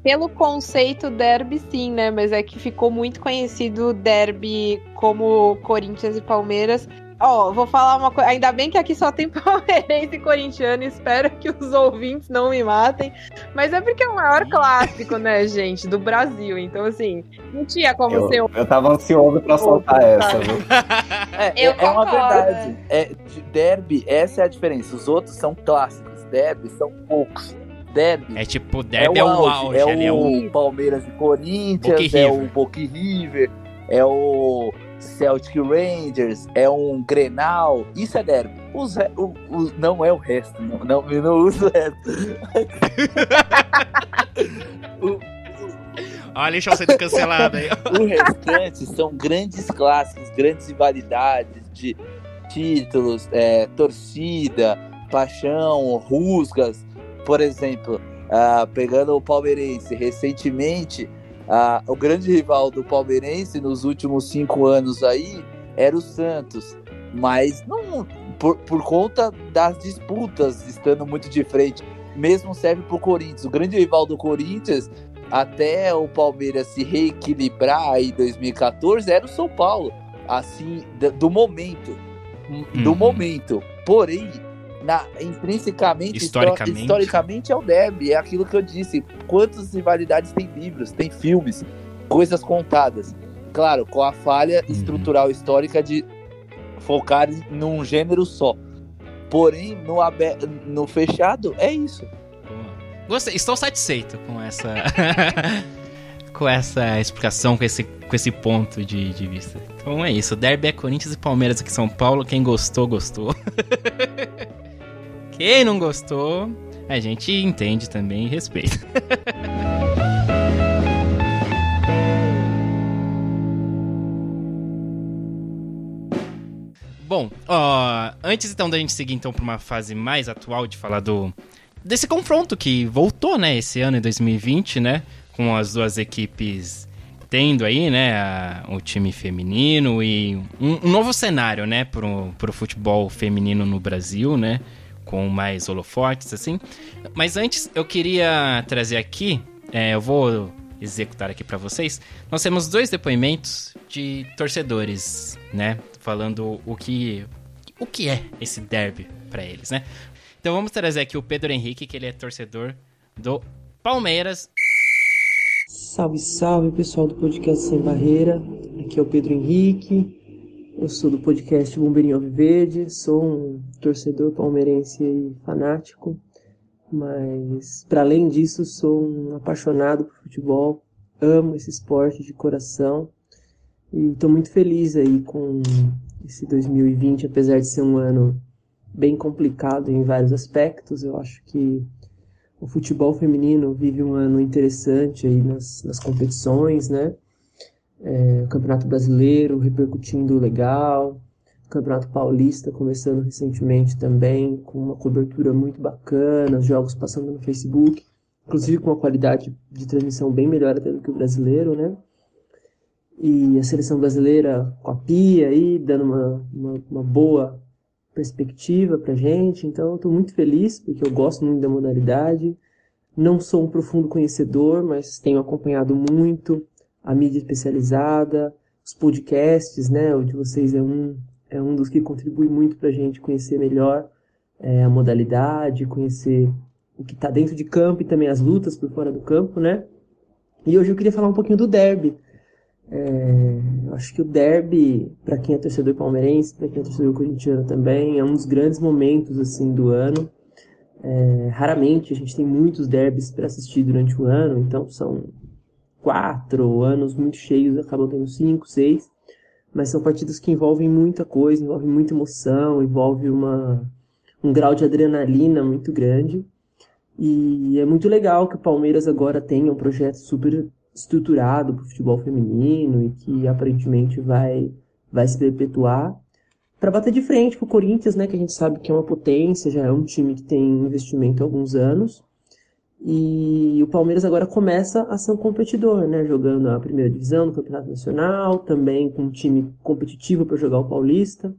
Pelo conceito derby, sim, né? Mas é que ficou muito conhecido o derby como Corinthians e Palmeiras. Ó, vou falar uma coisa. Ainda bem que aqui só tem <laughs> palmeirense e corintiano. Espero que os ouvintes não me matem. Mas é porque é o maior clássico, né, gente, do Brasil. Então, assim, não tinha como Eu, ser um eu tava ansioso pra soltar essa, viu? <laughs> É, Eu é, é uma verdade. É, de derby, essa é a diferença. Os outros são clássicos. Derby são poucos. Derby É tipo, derby é o auge, é ali, é o... o Palmeiras e Corinthians, é o Boca River, é o Celtic Rangers, é um Grenal. Isso é derby. Os o, o- não é o resto, não, não, eu não uso o resto. <laughs> o, Olha, deixa eu ser cancelado aí. <laughs> o restante são grandes clássicos, grandes rivalidades de títulos, é, torcida, paixão, rusgas. Por exemplo, ah, pegando o palmeirense, recentemente, ah, o grande rival do palmeirense nos últimos cinco anos aí era o Santos. Mas não por, por conta das disputas estando muito de frente. Mesmo serve para o Corinthians. O grande rival do Corinthians até o Palmeiras se reequilibrar aí em 2014 era o São Paulo, assim, do momento, do Uhum. momento. Porém, na, intrinsecamente, histo- Historicamente. historicamente é o derby, é aquilo que eu disse. Quantas rivalidades tem livros, tem filmes, coisas contadas. Claro, com a falha Uhum. estrutural histórica de focar num gênero só. Porém, no, abe- no fechado, é isso. Gostei, estou satisfeito com essa. <laughs> com essa explicação, com esse, com esse ponto de, de vista. Então é isso. Derby é Corinthians e Palmeiras aqui em São Paulo. Quem gostou, gostou. <laughs> Quem não gostou, a gente entende também e respeita. <laughs> Bom, ó, antes então da gente seguir então para uma fase mais atual de falar do desse confronto que voltou, né, esse ano em 2020, né, com as duas equipes tendo aí, né, a, o time feminino e um, um, novo cenário, né, pro, pro futebol feminino no Brasil, né, com mais holofotes, assim. Mas antes, eu queria trazer aqui, é, eu vou executar aqui para vocês. Nós temos dois depoimentos de torcedores, né, falando o que o que é esse derby para eles, né? Então vamos trazer aqui o Pedro Henrique, que ele é torcedor do Palmeiras. Salve, salve pessoal do podcast Sem Barreira. Aqui é o Pedro Henrique. Eu sou do podcast Bombeirinho Alviverde. Sou um torcedor palmeirense e fanático. Mas, para além disso, sou um apaixonado por futebol. Amo esse esporte de coração. E estou muito feliz aí com esse 2020, apesar de ser um ano bem complicado em vários aspectos, eu acho que o futebol feminino vive um ano interessante aí nas, nas competições, né? É, o Campeonato Brasileiro repercutindo legal, o Campeonato Paulista começando recentemente também, com uma cobertura muito bacana, os jogos passando no Facebook, inclusive com uma qualidade de transmissão bem melhor até do que o brasileiro, né? e a seleção brasileira com a Pia aí, dando uma, uma, uma boa perspectiva pra gente. Então, estou muito feliz, porque eu gosto muito da modalidade. Não sou um profundo conhecedor, mas tenho acompanhado muito a mídia especializada, os podcasts, né? O de vocês é um, é um dos que contribui muito para a gente conhecer melhor é, a modalidade, conhecer o que está dentro de campo e também as lutas por fora do campo, né? E hoje eu queria falar um pouquinho do derby, é, eu acho que o derby, para quem é torcedor palmeirense, para quem é torcedor corintiano também, é um dos grandes momentos assim do ano. É, raramente a gente tem muitos derbys para assistir durante o ano, então são quatro anos muito cheios, acabam tendo cinco, seis, mas são partidas que envolvem muita coisa, envolvem muita emoção, envolve uma, um grau de adrenalina muito grande. E é muito legal que o Palmeiras agora tenha um projeto super estruturado para o futebol feminino e que aparentemente vai, vai se perpetuar para bater de frente com o Corinthians, né, que a gente sabe que é uma potência, já é um time que tem investimento há alguns anos. E o Palmeiras agora começa a ser um competidor, né, jogando a primeira divisão do Campeonato Nacional, também com um time competitivo para jogar o Paulista.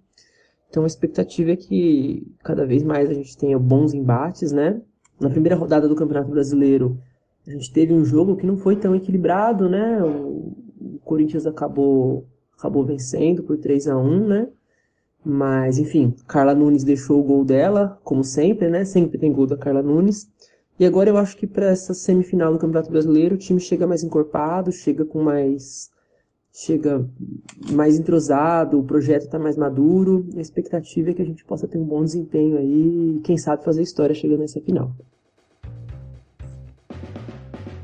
Então a expectativa é que cada vez mais a gente tenha bons embates, né? Na primeira rodada do Campeonato Brasileiro, a gente teve um jogo que não foi tão equilibrado, né? O, Corinthians acabou, acabou vencendo por 3 a 1 né? Mas, enfim, Carla Nunes deixou o gol dela, como sempre, né? Sempre tem gol da Carla Nunes. E agora eu acho que para essa semifinal do Campeonato Brasileiro o time chega mais encorpado, chega com mais chega mais entrosado, o projeto está mais maduro. A expectativa é que a gente possa ter um bom desempenho aí e quem sabe fazer história chegando nessa final.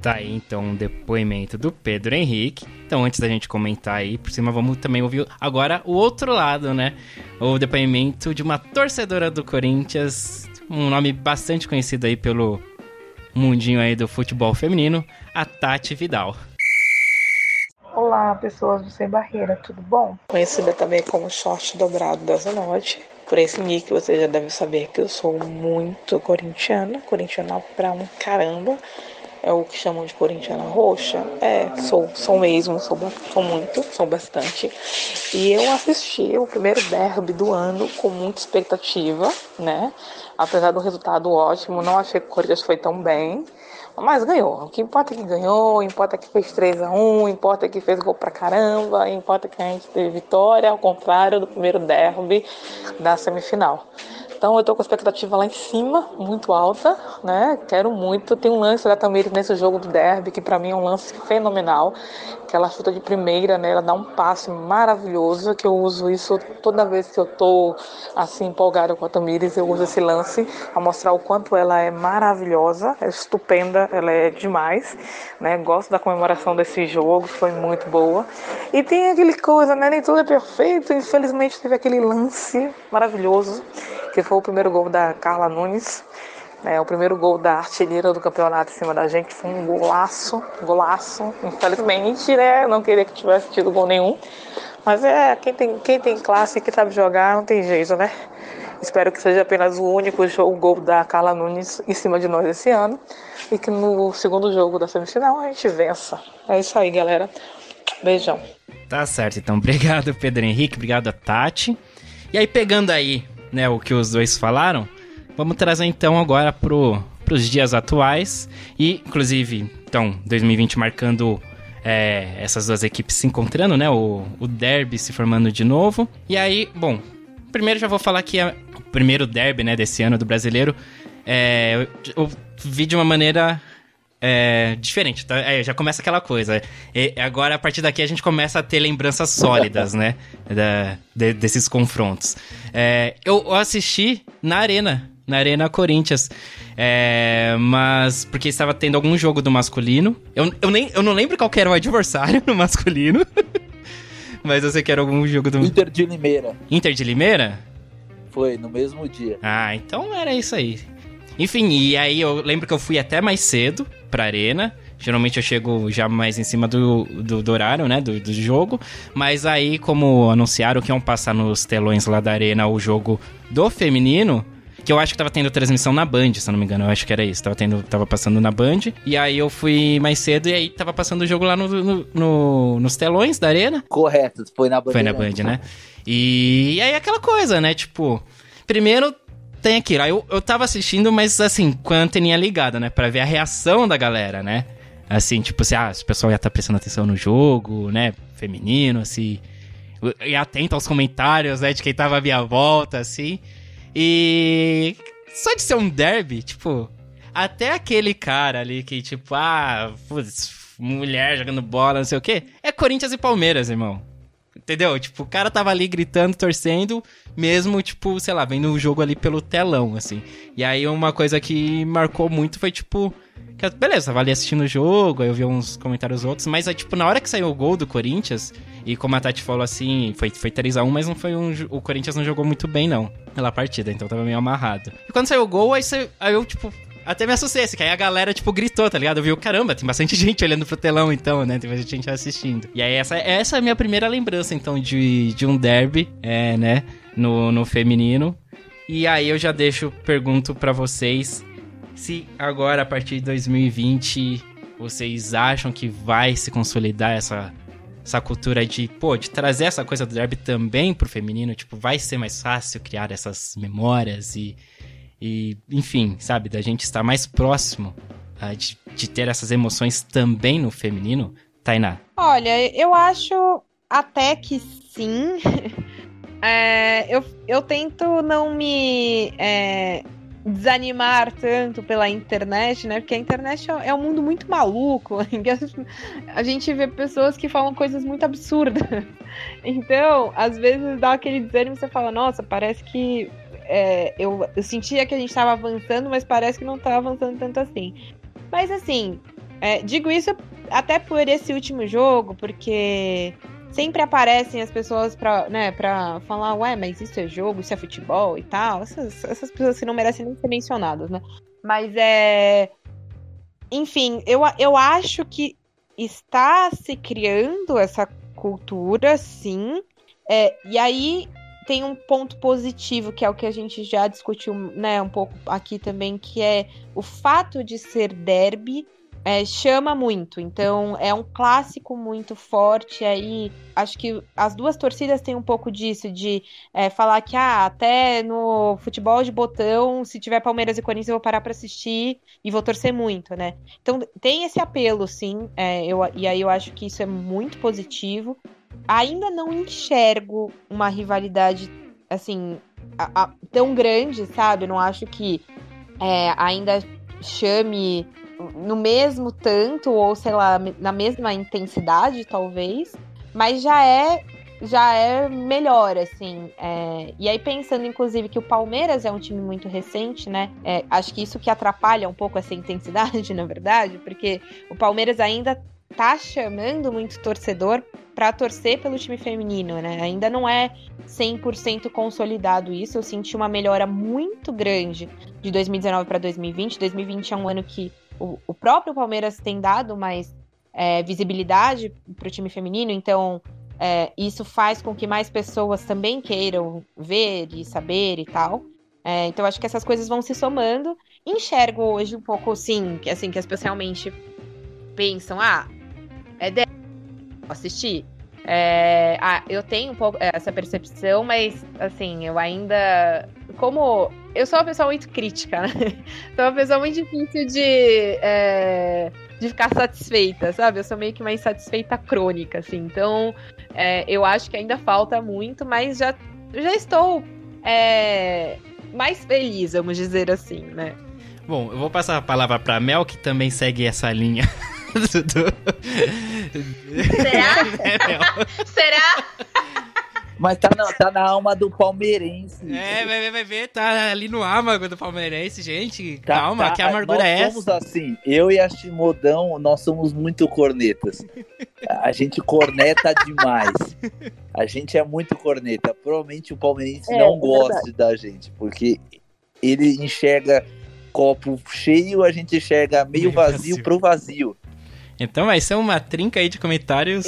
Tá aí então um depoimento do Pedro Henrique. Então, antes da gente comentar aí por cima, vamos também ouvir agora o outro lado, né? O depoimento de uma torcedora do Corinthians, um nome bastante conhecido aí pelo mundinho aí do futebol feminino, a Tati Vidal. Olá, pessoas do Sem Barreira, tudo bom? Conhecida também como Short Dobrado da Zanote. Por esse nick você já deve saber que eu sou muito corintiana, corintiana pra um caramba é o que chamam de corintiana roxa. É, sou, sou mesmo, sou, sou muito, sou bastante. E eu assisti o primeiro derby do ano com muita expectativa, né? Apesar do resultado ótimo, não achei que o Corinthians foi tão bem. Mas ganhou. O que importa é que ganhou, importa que fez 3 a 1 importa que fez gol pra caramba, importa que a gente teve vitória, ao contrário do primeiro derby da semifinal. Então eu tô com a expectativa lá em cima, muito alta, né? Quero muito. Tem um lance da Tamires nesse jogo do derby, que para mim é um lance fenomenal. Que ela chuta de primeira, né? Ela dá um passe maravilhoso, que eu uso isso toda vez que eu tô assim empolgada com a Tamires, eu uso esse lance a mostrar o quanto ela é maravilhosa, é estupenda, ela é demais, né? Gosto da comemoração desse jogo, foi muito boa. E tem aquele coisa, né? Nem tudo é perfeito, infelizmente teve aquele lance maravilhoso que foi o primeiro gol da Carla Nunes. É, o primeiro gol da artilheira do campeonato em cima da gente foi um golaço, golaço. Infelizmente, né? Não queria que tivesse tido gol nenhum. Mas é, quem tem, quem tem classe, que sabe jogar, não tem jeito, né? Espero que seja apenas o único jogo, gol da Carla Nunes em cima de nós esse ano. E que no segundo jogo da semifinal a gente vença. É isso aí, galera. Beijão. Tá certo, então. Obrigado, Pedro Henrique. Obrigado Tati. E aí, pegando aí, né, o que os dois falaram, vamos trazer então agora pro, pros dias atuais. E, inclusive, então, 2020 marcando é, essas duas equipes se encontrando, né? O, o derby se formando de novo. E aí, bom, primeiro já vou falar que é o primeiro derby, né, desse ano do brasileiro. É, eu, eu vi de uma maneira é, diferente. Tá? É, já começa aquela coisa. E agora, a partir daqui, a gente começa a ter lembranças sólidas, né? Da, de, desses confrontos. É, eu assisti na Arena. Na Arena Corinthians. É, mas porque estava tendo algum jogo do masculino. Eu, eu, nem, eu não lembro qual era o adversário <laughs> no masculino. <laughs> mas eu sei que era algum jogo do. Inter de Limeira. Inter de Limeira? Foi, no mesmo dia. Ah, então era isso aí. Enfim, e aí eu lembro que eu fui até mais cedo pra arena. Geralmente eu chego já mais em cima do, do, do horário, né? Do, do, jogo. Mas aí, como anunciaram que iam passar nos telões lá da arena o jogo do feminino. Que eu acho que tava tendo transmissão na Band, se eu não me engano. Eu acho que era isso. Tava, tendo, tava passando na Band. E aí eu fui mais cedo e aí tava passando o jogo lá no, no, no nos telões da arena. Correto, foi na Band. Foi na Band, né? E, e aí aquela coisa, né? Tipo, primeiro tem aquilo. Aí eu, eu tava assistindo, mas assim, com a anteninha ligada, né? Pra ver a reação da galera, né? Assim, tipo, se, ah, se o pessoal ia estar tá prestando atenção no jogo, né? Feminino, assim. E atento aos comentários, né? De quem tava à minha volta, assim. E. Só de ser um derby, tipo. Até aquele cara ali que, tipo, ah, putz, mulher jogando bola, não sei o quê. É Corinthians e Palmeiras, irmão. Entendeu? Tipo, o cara tava ali gritando, torcendo, mesmo, tipo, sei lá, vendo o jogo ali pelo telão, assim. E aí uma coisa que marcou muito foi, tipo, que, beleza, tava ali assistindo o jogo, aí eu vi uns comentários outros, mas aí, tipo, na hora que saiu o gol do Corinthians, e como a Tati falou assim, foi, foi 3x1, mas não foi um. O Corinthians não jogou muito bem, não, pela partida, então tava meio amarrado. E quando saiu o gol, aí, você, aí eu, tipo, até me assustei, assim, que aí a galera, tipo, gritou, tá ligado? Eu vi, caramba, tem bastante <laughs> gente olhando pro telão, então, né? Tem bastante gente assistindo. E aí, essa, essa é a minha primeira lembrança, então, de, de um derby, é, né? No, no feminino. E aí eu já deixo, pergunto para vocês se agora, a partir de 2020, vocês acham que vai se consolidar essa, essa cultura de, pô, de trazer essa coisa do derby também pro feminino? Tipo, vai ser mais fácil criar essas memórias e e, enfim, sabe, da gente estar mais próximo uh, de, de ter essas emoções também no feminino, Tainá? Olha, eu acho até que sim. <laughs> é, eu, eu tento não me é, desanimar tanto pela internet, né? Porque a internet é, é um mundo muito maluco. <laughs> A gente vê pessoas que falam coisas muito absurdas. <laughs> Então, às vezes dá aquele desânimo e você fala, nossa, parece que é, eu, eu sentia que a gente estava avançando, mas parece que não estava avançando tanto assim. Mas assim, é, digo isso até por esse último jogo, porque sempre aparecem as pessoas pra, né, pra falar, ué, mas isso é jogo, isso é futebol e tal. Essas, essas pessoas que não merecem nem ser mencionadas, né? Mas é. Enfim, eu, eu acho que está se criando essa cultura, sim. É, e aí tem um ponto positivo, que é o que a gente já discutiu né, um pouco aqui também, que é o fato de ser derby é, chama muito. Então é um clássico muito forte. Aí acho que as duas torcidas têm um pouco disso, de é, falar que ah, até no futebol de botão, se tiver Palmeiras e Corinthians, eu vou parar para assistir e vou torcer muito, né? Então tem esse apelo, sim. É, eu, e aí eu acho que isso é muito positivo ainda não enxergo uma rivalidade assim a, a, tão grande, sabe? Não acho que é, ainda chame no mesmo tanto ou sei lá na mesma intensidade talvez, mas já é já é melhor, assim. É... E aí, pensando, inclusive, que o Palmeiras é um time muito recente, né? É, acho que isso que atrapalha um pouco essa intensidade, <laughs> na verdade, porque o Palmeiras ainda tá chamando muito torcedor para torcer pelo time feminino, né? Ainda não é 100% consolidado isso. Eu senti uma melhora muito grande de 2019 para 2020. 2020 é um ano que o, o próprio Palmeiras tem dado mais é, visibilidade para o time feminino, então é, isso faz com que mais pessoas também queiram ver e saber e tal. É, então acho que essas coisas vão se somando. Enxergo hoje um pouco assim, que assim, que especialmente pensam, ah, assistir. É, ah, eu tenho um pouco essa percepção, mas assim, eu ainda. Como. Eu sou uma pessoa muito crítica, né? <laughs> Sou uma pessoa muito difícil de. É, de ficar satisfeita, sabe? Eu sou meio que uma insatisfeita crônica, assim. Então, é, eu acho que ainda falta muito, mas já, já estou é, mais feliz, vamos dizer assim, né? Bom, eu vou passar a palavra para Mel, que também segue essa linha. <laughs> Será? <laughs> É, Será? Mas tá na, tá na alma do palmeirense. É, vai ver, vai ver, tá ali no âmago do palmeirense, gente. Tá, calma, tá, que amargura é essa? somos assim, eu e a Chimodão, nós somos muito cornetas. A gente corneta demais. A gente é muito corneta. Provavelmente o palmeirense é, não é gosta da gente, porque ele enxerga copo cheio, a gente enxerga meio, meio vazio, vazio pro vazio. Então vai ser uma trinca aí de comentários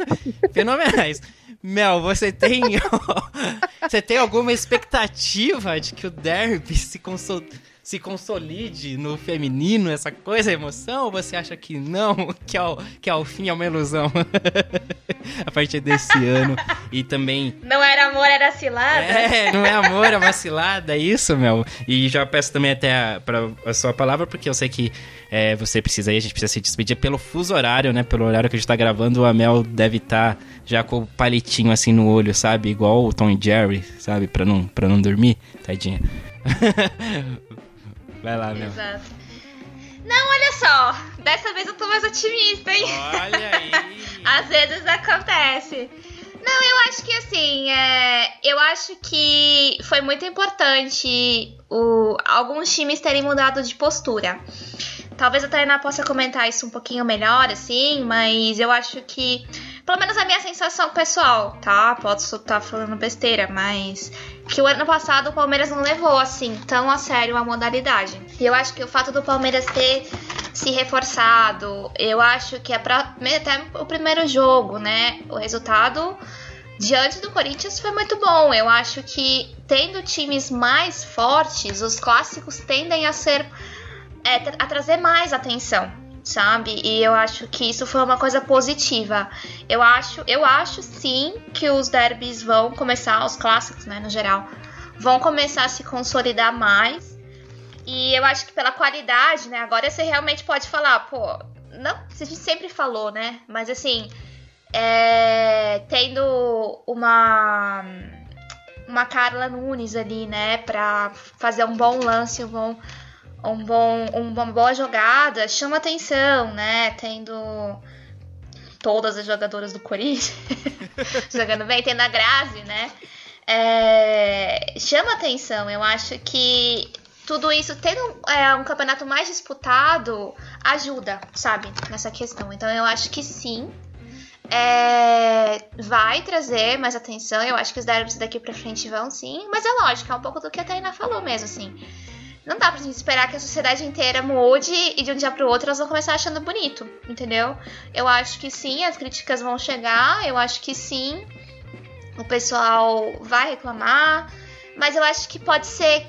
<laughs> fenomenais. Mel, você tem. <laughs> você tem alguma expectativa de que o derby se, consol... se consolide no feminino, essa coisa, emoção? Ou você acha que não? <laughs> Que ao, que ao fim é uma ilusão? <laughs> a partir desse ano. E também. Não era amor, era cilada? É, não é amor, é uma cilada, é isso, Mel. E já peço também até a, pra, a sua palavra, porque eu sei que é, você precisa aí, a gente precisa se despedir pelo fuso horário, né? Pelo horário que a gente tá gravando, a Mel deve estar tá já com o palitinho assim no olho, sabe? Igual o Tom e Jerry, sabe? Pra não, pra não dormir, tadinha. <laughs> Vai lá, Mel. Exato. Não, olha só. Dessa vez eu tô mais otimista, hein? Olha aí. <laughs> Às vezes acontece. Não, eu acho que assim, é, eu acho que foi muito importante o, alguns times terem mudado de postura. Talvez a Tainá possa comentar isso um pouquinho melhor, assim, mas eu acho que. Pelo menos a minha sensação pessoal, tá? Posso estar falando besteira, mas. Que o ano passado o Palmeiras não levou, assim, tão a sério a modalidade. E eu acho que o fato do Palmeiras ter se reforçado, eu acho que é até o primeiro jogo, né? O resultado diante do Corinthians foi muito bom. Eu acho que tendo times mais fortes, os clássicos tendem a ser é, a trazer mais atenção, sabe? E eu acho que isso foi uma coisa positiva. Eu acho, eu acho sim que os derbys vão começar, os clássicos, né, no geral, vão começar a se consolidar mais. E eu acho que pela qualidade, né? Agora você realmente pode falar, pô, não, a gente sempre falou, né? Mas assim, é, tendo uma uma Carla Nunes ali, né, para fazer um bom lance, um bom um bom, uma boa jogada chama atenção, né? Tendo todas as jogadoras do Corinthians <laughs> jogando bem, tendo a Grazi, né? É, chama atenção. Eu acho que tudo isso, tendo é, um campeonato mais disputado, ajuda, sabe, nessa questão. Então eu acho que sim. É, vai trazer mais atenção. Eu acho que os derbys daqui pra frente vão sim. Mas é lógico, é um pouco do que a Tainá falou mesmo, assim não dá pra gente esperar que a sociedade inteira mude e de um dia pro outro elas vão começar achando bonito, entendeu? Eu acho que sim, as críticas vão chegar, eu acho que sim, o pessoal vai reclamar, mas eu acho que pode ser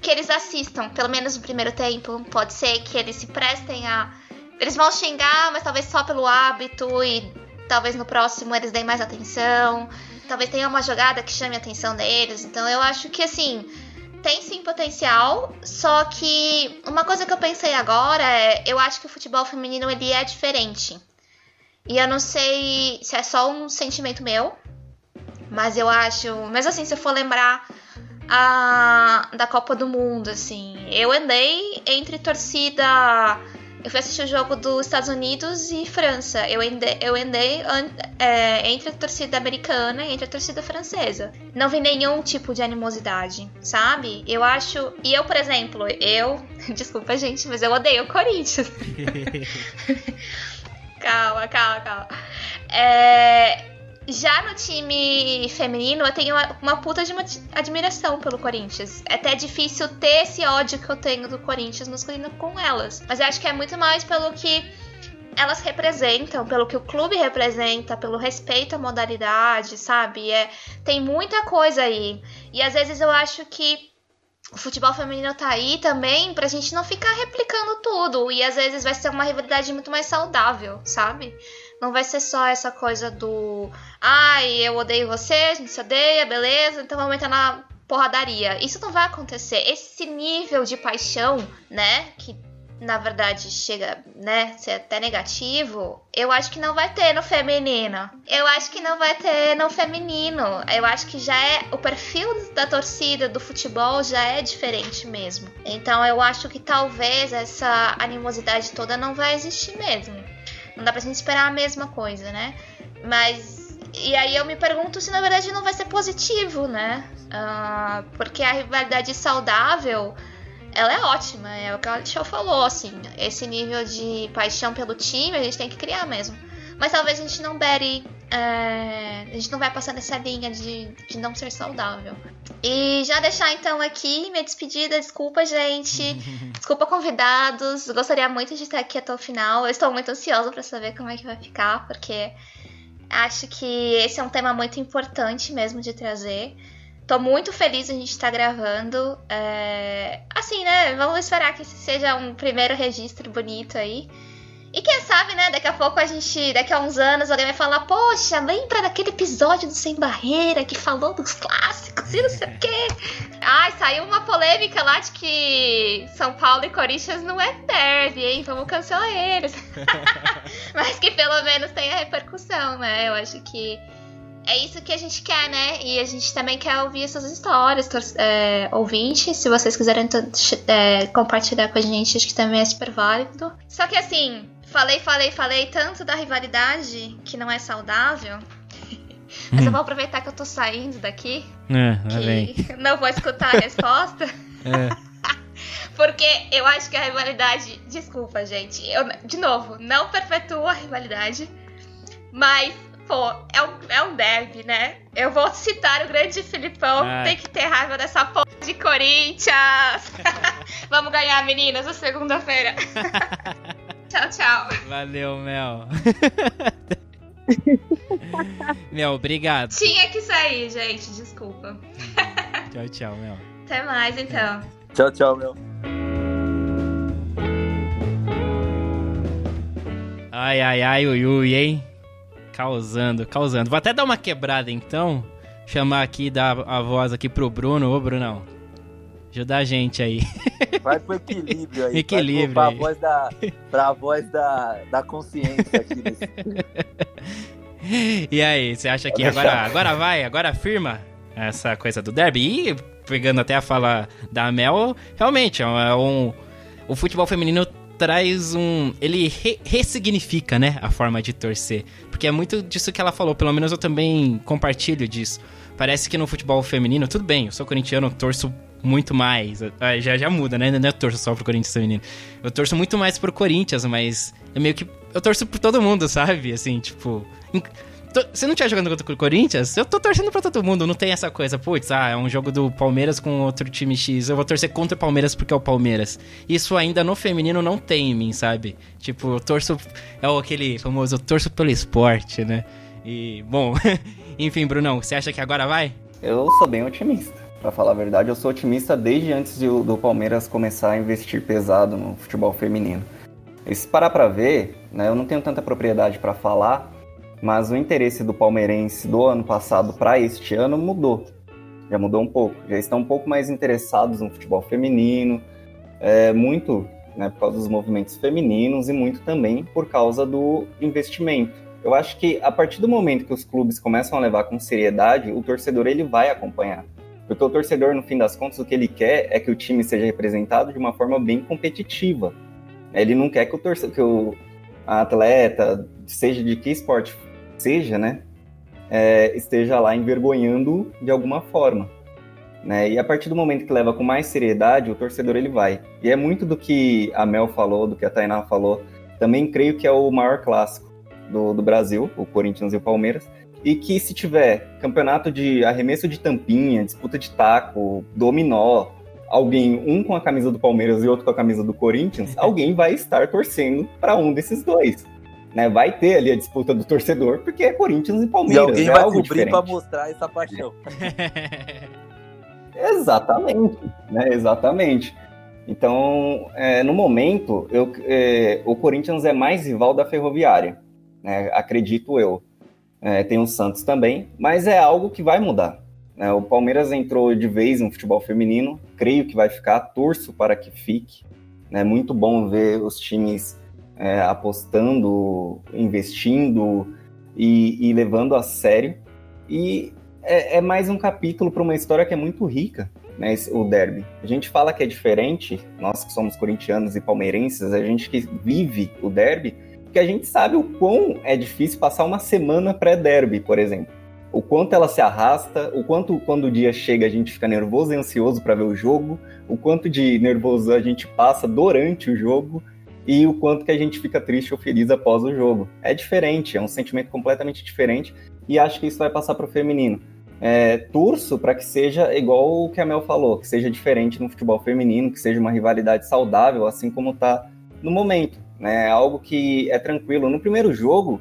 que eles assistam, pelo menos no primeiro tempo, pode ser que eles se prestem a. Eles vão xingar, mas talvez só pelo hábito e talvez no próximo eles deem mais atenção. Talvez tenha uma jogada que chame a atenção deles. Então eu acho que assim tem sim potencial, só que uma coisa que eu pensei agora é, eu acho que o futebol feminino ele é diferente. E eu não sei se é só um sentimento meu, mas eu acho, mas assim, se eu for lembrar a da Copa do Mundo, assim, eu andei entre torcida eu fui assistir o jogo dos Estados Unidos e França. Eu andei, eu andei é, entre a torcida americana e entre a torcida francesa. Não vi nenhum tipo de animosidade, sabe? Eu acho. E eu, por exemplo, eu. <laughs> Desculpa, gente, mas eu odeio o Corinthians. <laughs> <laughs> calma, calma, calma. É já no time feminino, eu tenho uma, uma puta de uma admiração pelo Corinthians. É até difícil ter esse ódio que eu tenho do Corinthians masculino com elas. Mas eu acho que é muito mais pelo que elas representam, pelo que o clube representa, pelo respeito à modalidade, sabe? É, tem muita coisa aí. E às vezes eu acho que o futebol feminino tá aí também pra gente não ficar replicando tudo. E às vezes vai ser uma rivalidade muito mais saudável, sabe? Não vai ser só essa coisa do. Ai, eu odeio você, a gente se odeia, beleza, então vamos entrar na porradaria. Isso não vai acontecer. Esse nível de paixão, né? Que na verdade chega, né, ser até negativo, eu acho que não vai ter no feminino. Eu acho que não vai ter no feminino. Eu acho que já é o perfil da torcida do futebol já é diferente mesmo. Então eu acho que talvez essa animosidade toda não vai existir mesmo. Não dá pra gente esperar a mesma coisa, né? Mas e aí eu me pergunto se na verdade não vai ser positivo, né? Uh, porque a rivalidade saudável ela é ótima, é o que a Show falou, assim, esse nível de paixão pelo time a gente tem que criar mesmo. Mas talvez a gente não bere. É, a gente não vai passar nessa linha de, de não ser saudável. E já deixar então aqui minha despedida. Desculpa, gente. <laughs> Desculpa, convidados. Gostaria muito de estar aqui até o final. Eu estou muito ansiosa para saber como é que vai ficar, porque acho que esse é um tema muito importante mesmo de trazer. Tô muito feliz de a gente estar tá gravando. É... Assim, né? Vamos esperar que esse seja um primeiro registro bonito aí. E quem sabe, né, daqui a pouco a gente, daqui a uns anos, alguém vai falar, poxa, lembra daquele episódio do Sem Barreira que falou dos clássicos e não sei o quê. <laughs> Ai, saiu uma polêmica lá de que São Paulo e Corinthians não é derby, hein? Vamos cancelar eles. <laughs> Mas que pelo menos tenha repercussão, né? Eu acho que é isso que a gente quer, né? E a gente também quer ouvir essas histórias, é, ouvintes. Se vocês quiserem é, compartilhar com a gente, acho que também é super válido. Só que assim, falei, falei, falei tanto da rivalidade que não é saudável. <laughs> Mas eu vou aproveitar que eu tô saindo daqui. É, que <laughs> não vou escutar a resposta. <laughs> É. Porque eu acho que a rivalidade. Desculpa, gente. Eu, de novo, não perpetua a rivalidade. Mas pô, é um, é um derby, né? Eu vou citar o grande Filipão, Ai. tem que ter raiva dessa porra de Corinthians. Vamos ganhar, meninas, na segunda-feira. Tchau, tchau. Valeu, Mel. <laughs> Mel, obrigado. Tinha que sair, gente, desculpa. tchau, tchau, Mel. Até mais, então. Tchau, tchau, Mel. Ai, ai, ai, ui, ui, hein? Causando, causando. Vou até dar uma quebrada então. Chamar aqui, dar a voz aqui pro Bruno. Ô, Brunão. Ajudar a gente aí. Vai pro equilíbrio aí. <laughs> Equilíbrio. Vai pro, pra, Voz da, pra voz da, da consciência aqui. Desse... <laughs> E aí, você acha que agora, agora vai, agora firma essa coisa do derby? E pegando até a fala da Mel, realmente, é um, o futebol feminino traz um. Ele re ressignifica, né? A forma de torcer. Porque é muito disso que ela falou, pelo menos eu também compartilho disso. Parece que no futebol feminino, tudo bem, eu sou corintiano, torço muito mais. Ah, já, já muda, né? Não é eu torço só pro Corinthians feminino. Eu torço muito mais pro Corinthians, mas é meio que. Eu torço por todo mundo, sabe? Assim, tipo. Se não tiver jogando contra o Corinthians, eu tô torcendo pra todo mundo. Não tem essa coisa, putz, ah, é um jogo do Palmeiras com outro time X. Eu vou torcer contra o Palmeiras porque é o Palmeiras. Isso ainda no feminino não tem em mim, sabe? Tipo, eu torço. É aquele famoso, eu torço pelo esporte, né? E, bom, <laughs> enfim, Brunão, você acha que agora vai? Eu sou bem otimista. Pra falar a verdade, eu sou otimista desde antes de, do Palmeiras começar a investir pesado no futebol feminino. E se parar pra ver, né, eu não tenho tanta propriedade para falar, mas o interesse do palmeirense do ano passado para este ano mudou. Já mudou um pouco. Já estão um pouco mais interessados no futebol feminino, é, muito né, por causa dos movimentos femininos e muito também por causa do investimento. Eu acho que a partir do momento que os clubes começam a levar com seriedade, o torcedor ele vai acompanhar. Porque o torcedor, no fim das contas, o que ele quer é que o time seja representado de uma forma bem competitiva. Ele não quer que o, torcedor, que o atleta, seja de que esporte seja, né, é, esteja lá envergonhando de alguma forma. Né? E a partir do momento que leva com mais seriedade, o torcedor ele vai. E é muito do que a Mel falou, do que a Tainá falou. Também creio que é o maior clássico do, do Brasil, o Corinthians e o Palmeiras. E que se tiver campeonato de arremesso de tampinha, disputa de taco, dominó, alguém, um com a camisa do Palmeiras e outro com a camisa do Corinthians, <laughs> alguém vai estar torcendo para um desses dois. né? Vai ter ali a disputa do torcedor, porque é Corinthians e Palmeiras. E alguém é vai algo cobrir pra mostrar essa paixão. <laughs> Exatamente, né? Exatamente. Então, é, no momento, eu, é, o Corinthians é mais rival da Ferroviária, né? acredito eu. É, tem o Santos também, mas é algo que vai mudar. né? O Palmeiras entrou de vez no futebol feminino, creio que vai ficar, torço para que fique. É muito bom ver os times é, apostando, investindo e, e levando a sério. E é, é mais um capítulo para uma história que é muito rica, né, o derby. A gente fala que é diferente, nós que somos corintianos e palmeirenses, a gente que vive o derby, porque a gente sabe o quão é difícil passar uma semana pré-derby, por exemplo. O quanto ela se arrasta, o quanto quando o dia chega a gente fica nervoso e ansioso para ver o jogo, o quanto de nervoso a gente passa durante o jogo e o quanto que a gente fica triste ou feliz após o jogo. É diferente, é um sentimento completamente diferente e acho que isso vai passar para o feminino. É, torço para que seja igual o que a Mel falou, que seja diferente no futebol feminino, que seja uma rivalidade saudável, assim como está no momento. Né? Algo que é tranquilo. No primeiro jogo,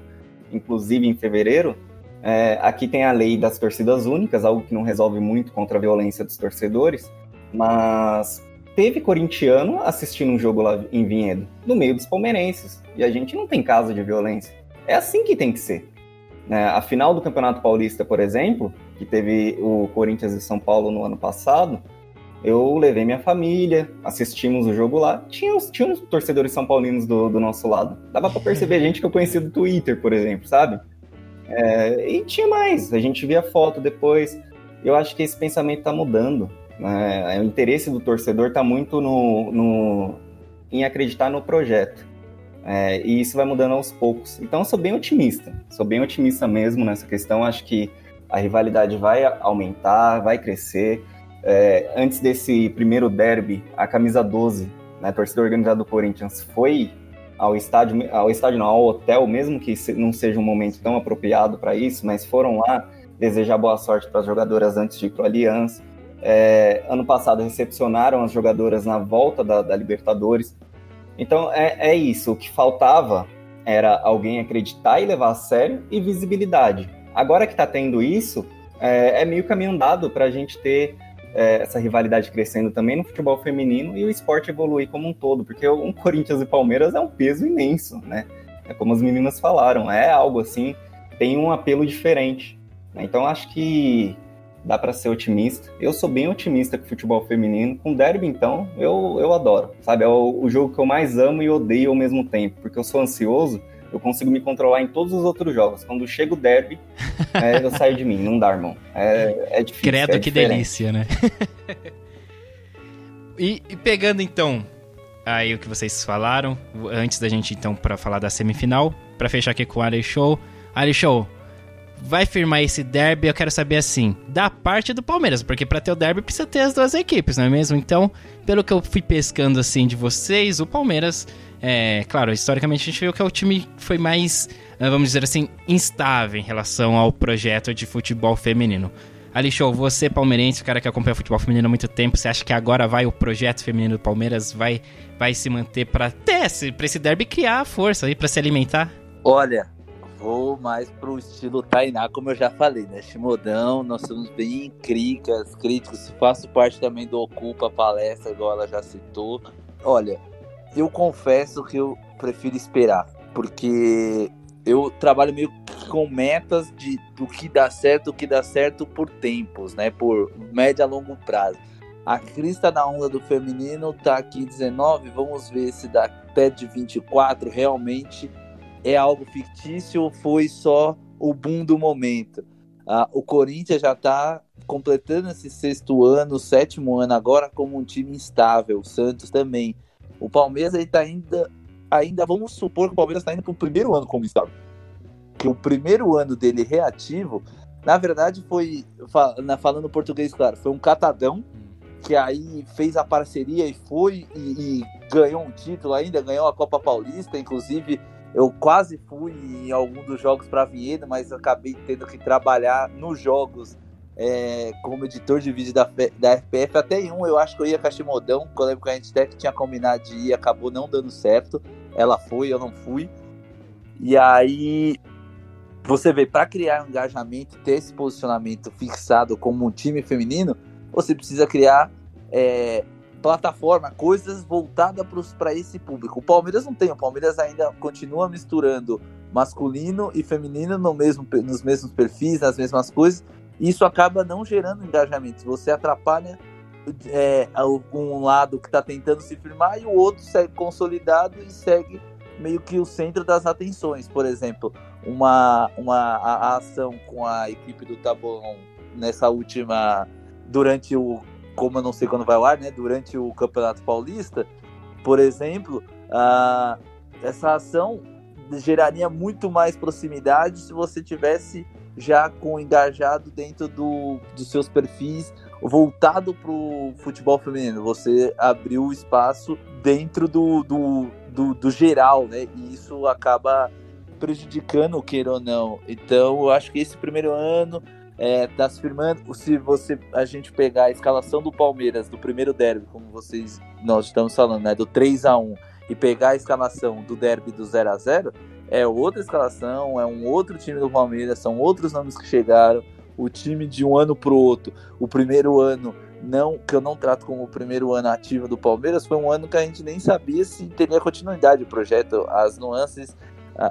inclusive em fevereiro, é, aqui tem a lei das torcidas únicas, algo que não resolve muito contra a violência dos torcedores, mas teve corintiano assistindo um jogo lá em Vinhedo, no meio dos palmeirenses, e a gente não tem caso de violência. É assim que tem que ser. né? a final do Campeonato Paulista, por exemplo, que teve o Corinthians e São Paulo no ano passado, eu levei minha família, assistimos o jogo lá. Tinha uns, tinha uns torcedores são paulinos do, do nosso lado. Dava pra perceber <laughs> gente que eu conhecia do Twitter, por exemplo, sabe? É, e tinha mais, a gente via foto depois. Eu acho que esse pensamento tá mudando. Né? O interesse do torcedor tá muito no, no em acreditar no projeto. É, e isso vai mudando aos poucos. Então eu sou bem otimista. Sou bem otimista mesmo nessa questão. Acho que a rivalidade vai aumentar, vai crescer. É, antes desse primeiro derby, a camisa 12, né, a torcida organizada do Corinthians, foi ao estádio, ao estádio não, ao hotel, mesmo que não seja um momento tão apropriado para isso, mas foram lá desejar boa sorte para as jogadoras antes de ir para o Aliança. É, ano passado recepcionaram as jogadoras na volta da, da Libertadores. Então é, é isso, o que faltava era alguém acreditar e levar a sério e visibilidade. Agora que está tendo isso, é, é meio caminho andado para a gente ter é, essa rivalidade crescendo também no futebol feminino e o esporte evoluir como um todo, porque um Corinthians e Palmeiras é um peso imenso, né? É como as meninas falaram, é algo assim, tem um apelo diferente. né? Então acho que dá para ser otimista. Eu sou bem otimista com futebol feminino. Com derby, então, eu, eu adoro. Sabe, é o, o jogo que eu mais amo e odeio ao mesmo tempo, porque eu sou ansioso. Eu consigo me controlar em todos os outros jogos. Quando chega o derby, <laughs> é, eu saio de mim. Não dá, irmão. É, é difícil. Credo, é que diferente. delícia, né? <laughs> e, e pegando então aí o que vocês falaram, antes da gente então para falar da semifinal, para fechar aqui com o Ali Show. Ali Show, vai firmar esse derby? Eu quero saber assim, da parte do Palmeiras, porque para ter o derby precisa ter as duas equipes, não é mesmo? Então, pelo que eu fui pescando assim de vocês, o Palmeiras, é, claro, historicamente a gente viu que é o time que foi mais, ah, vamos dizer assim, instável em relação ao projeto de futebol feminino. Ali, você palmeirense, o cara que acompanha futebol feminino há muito tempo, você acha que agora vai o projeto feminino do Palmeiras vai, vai se manter pra ter esse, pra esse derby criar força aí, pra se alimentar? Olha, vou mais pro estilo Tainá, como eu já falei, né? Chimodão, nós somos bem críticas, críticos. Faço parte também do Ocupa Palestra, igual ela já citou. Olha, eu confesso que eu prefiro esperar, porque eu trabalho meio que com metas de do que dá certo, o que dá certo por tempos, né? Por médio a longo prazo. A Cris tá na onda do feminino, tá aqui 19, vamos ver se dá até de 24 realmente é algo fictício ou foi só o boom do momento. Ah, o Corinthians já está completando esse sexto ano, sétimo ano agora como um time instável. O Santos também. O Palmeiras ele tá ainda, ainda vamos supor que o Palmeiras está indo para o primeiro ano como instável. Que o primeiro ano dele reativo, na verdade foi falando português claro, foi um catadão que aí fez a parceria e foi e, e ganhou um título ainda, ganhou a Copa Paulista, inclusive eu quase fui em algum dos jogos para Vinhedo, mas acabei tendo que trabalhar nos jogos é, como editor de vídeo da, da FPF. Até em um eu acho que eu ia com a Chimodão, que eu lembro que a gente até tinha combinado de ir, acabou não dando certo. Ela foi, eu não fui. E aí você vê, para criar engajamento, ter esse posicionamento fixado como um time feminino, você precisa criar é, plataforma, coisas voltadas para esse público. O Palmeiras não tem, o Palmeiras ainda continua misturando masculino e feminino no mesmo, nos mesmos perfis, nas mesmas coisas, isso acaba não gerando engajamento. Você atrapalha é, um lado que está tentando se firmar e o outro segue consolidado e segue meio que o centro das atenções. Por exemplo, uma, uma a, ação com a equipe do Tabolão nessa última. Durante o. Como eu não sei quando vai ar, né? Durante o Campeonato Paulista, por exemplo, a, essa ação geraria muito mais proximidade se você tivesse já com engajado dentro do, dos seus perfis voltado para o futebol feminino. Você abriu espaço dentro do, do, do, do, geral, né? E isso acaba prejudicando, queira ou não. Então, eu acho que esse primeiro ano é, tá se firmando. Se você a gente pegar a escalação do Palmeiras do primeiro derby, como vocês nós estamos falando, né? Do 3 a 1 e pegar a escalação do derby do 0 a 0 é outra escalação, é um outro time do Palmeiras, são outros nomes que chegaram. O time de um ano para o outro, o primeiro ano não que eu não trato como o primeiro ano ativo do Palmeiras, foi um ano que a gente nem sabia se teria continuidade o projeto, as nuances,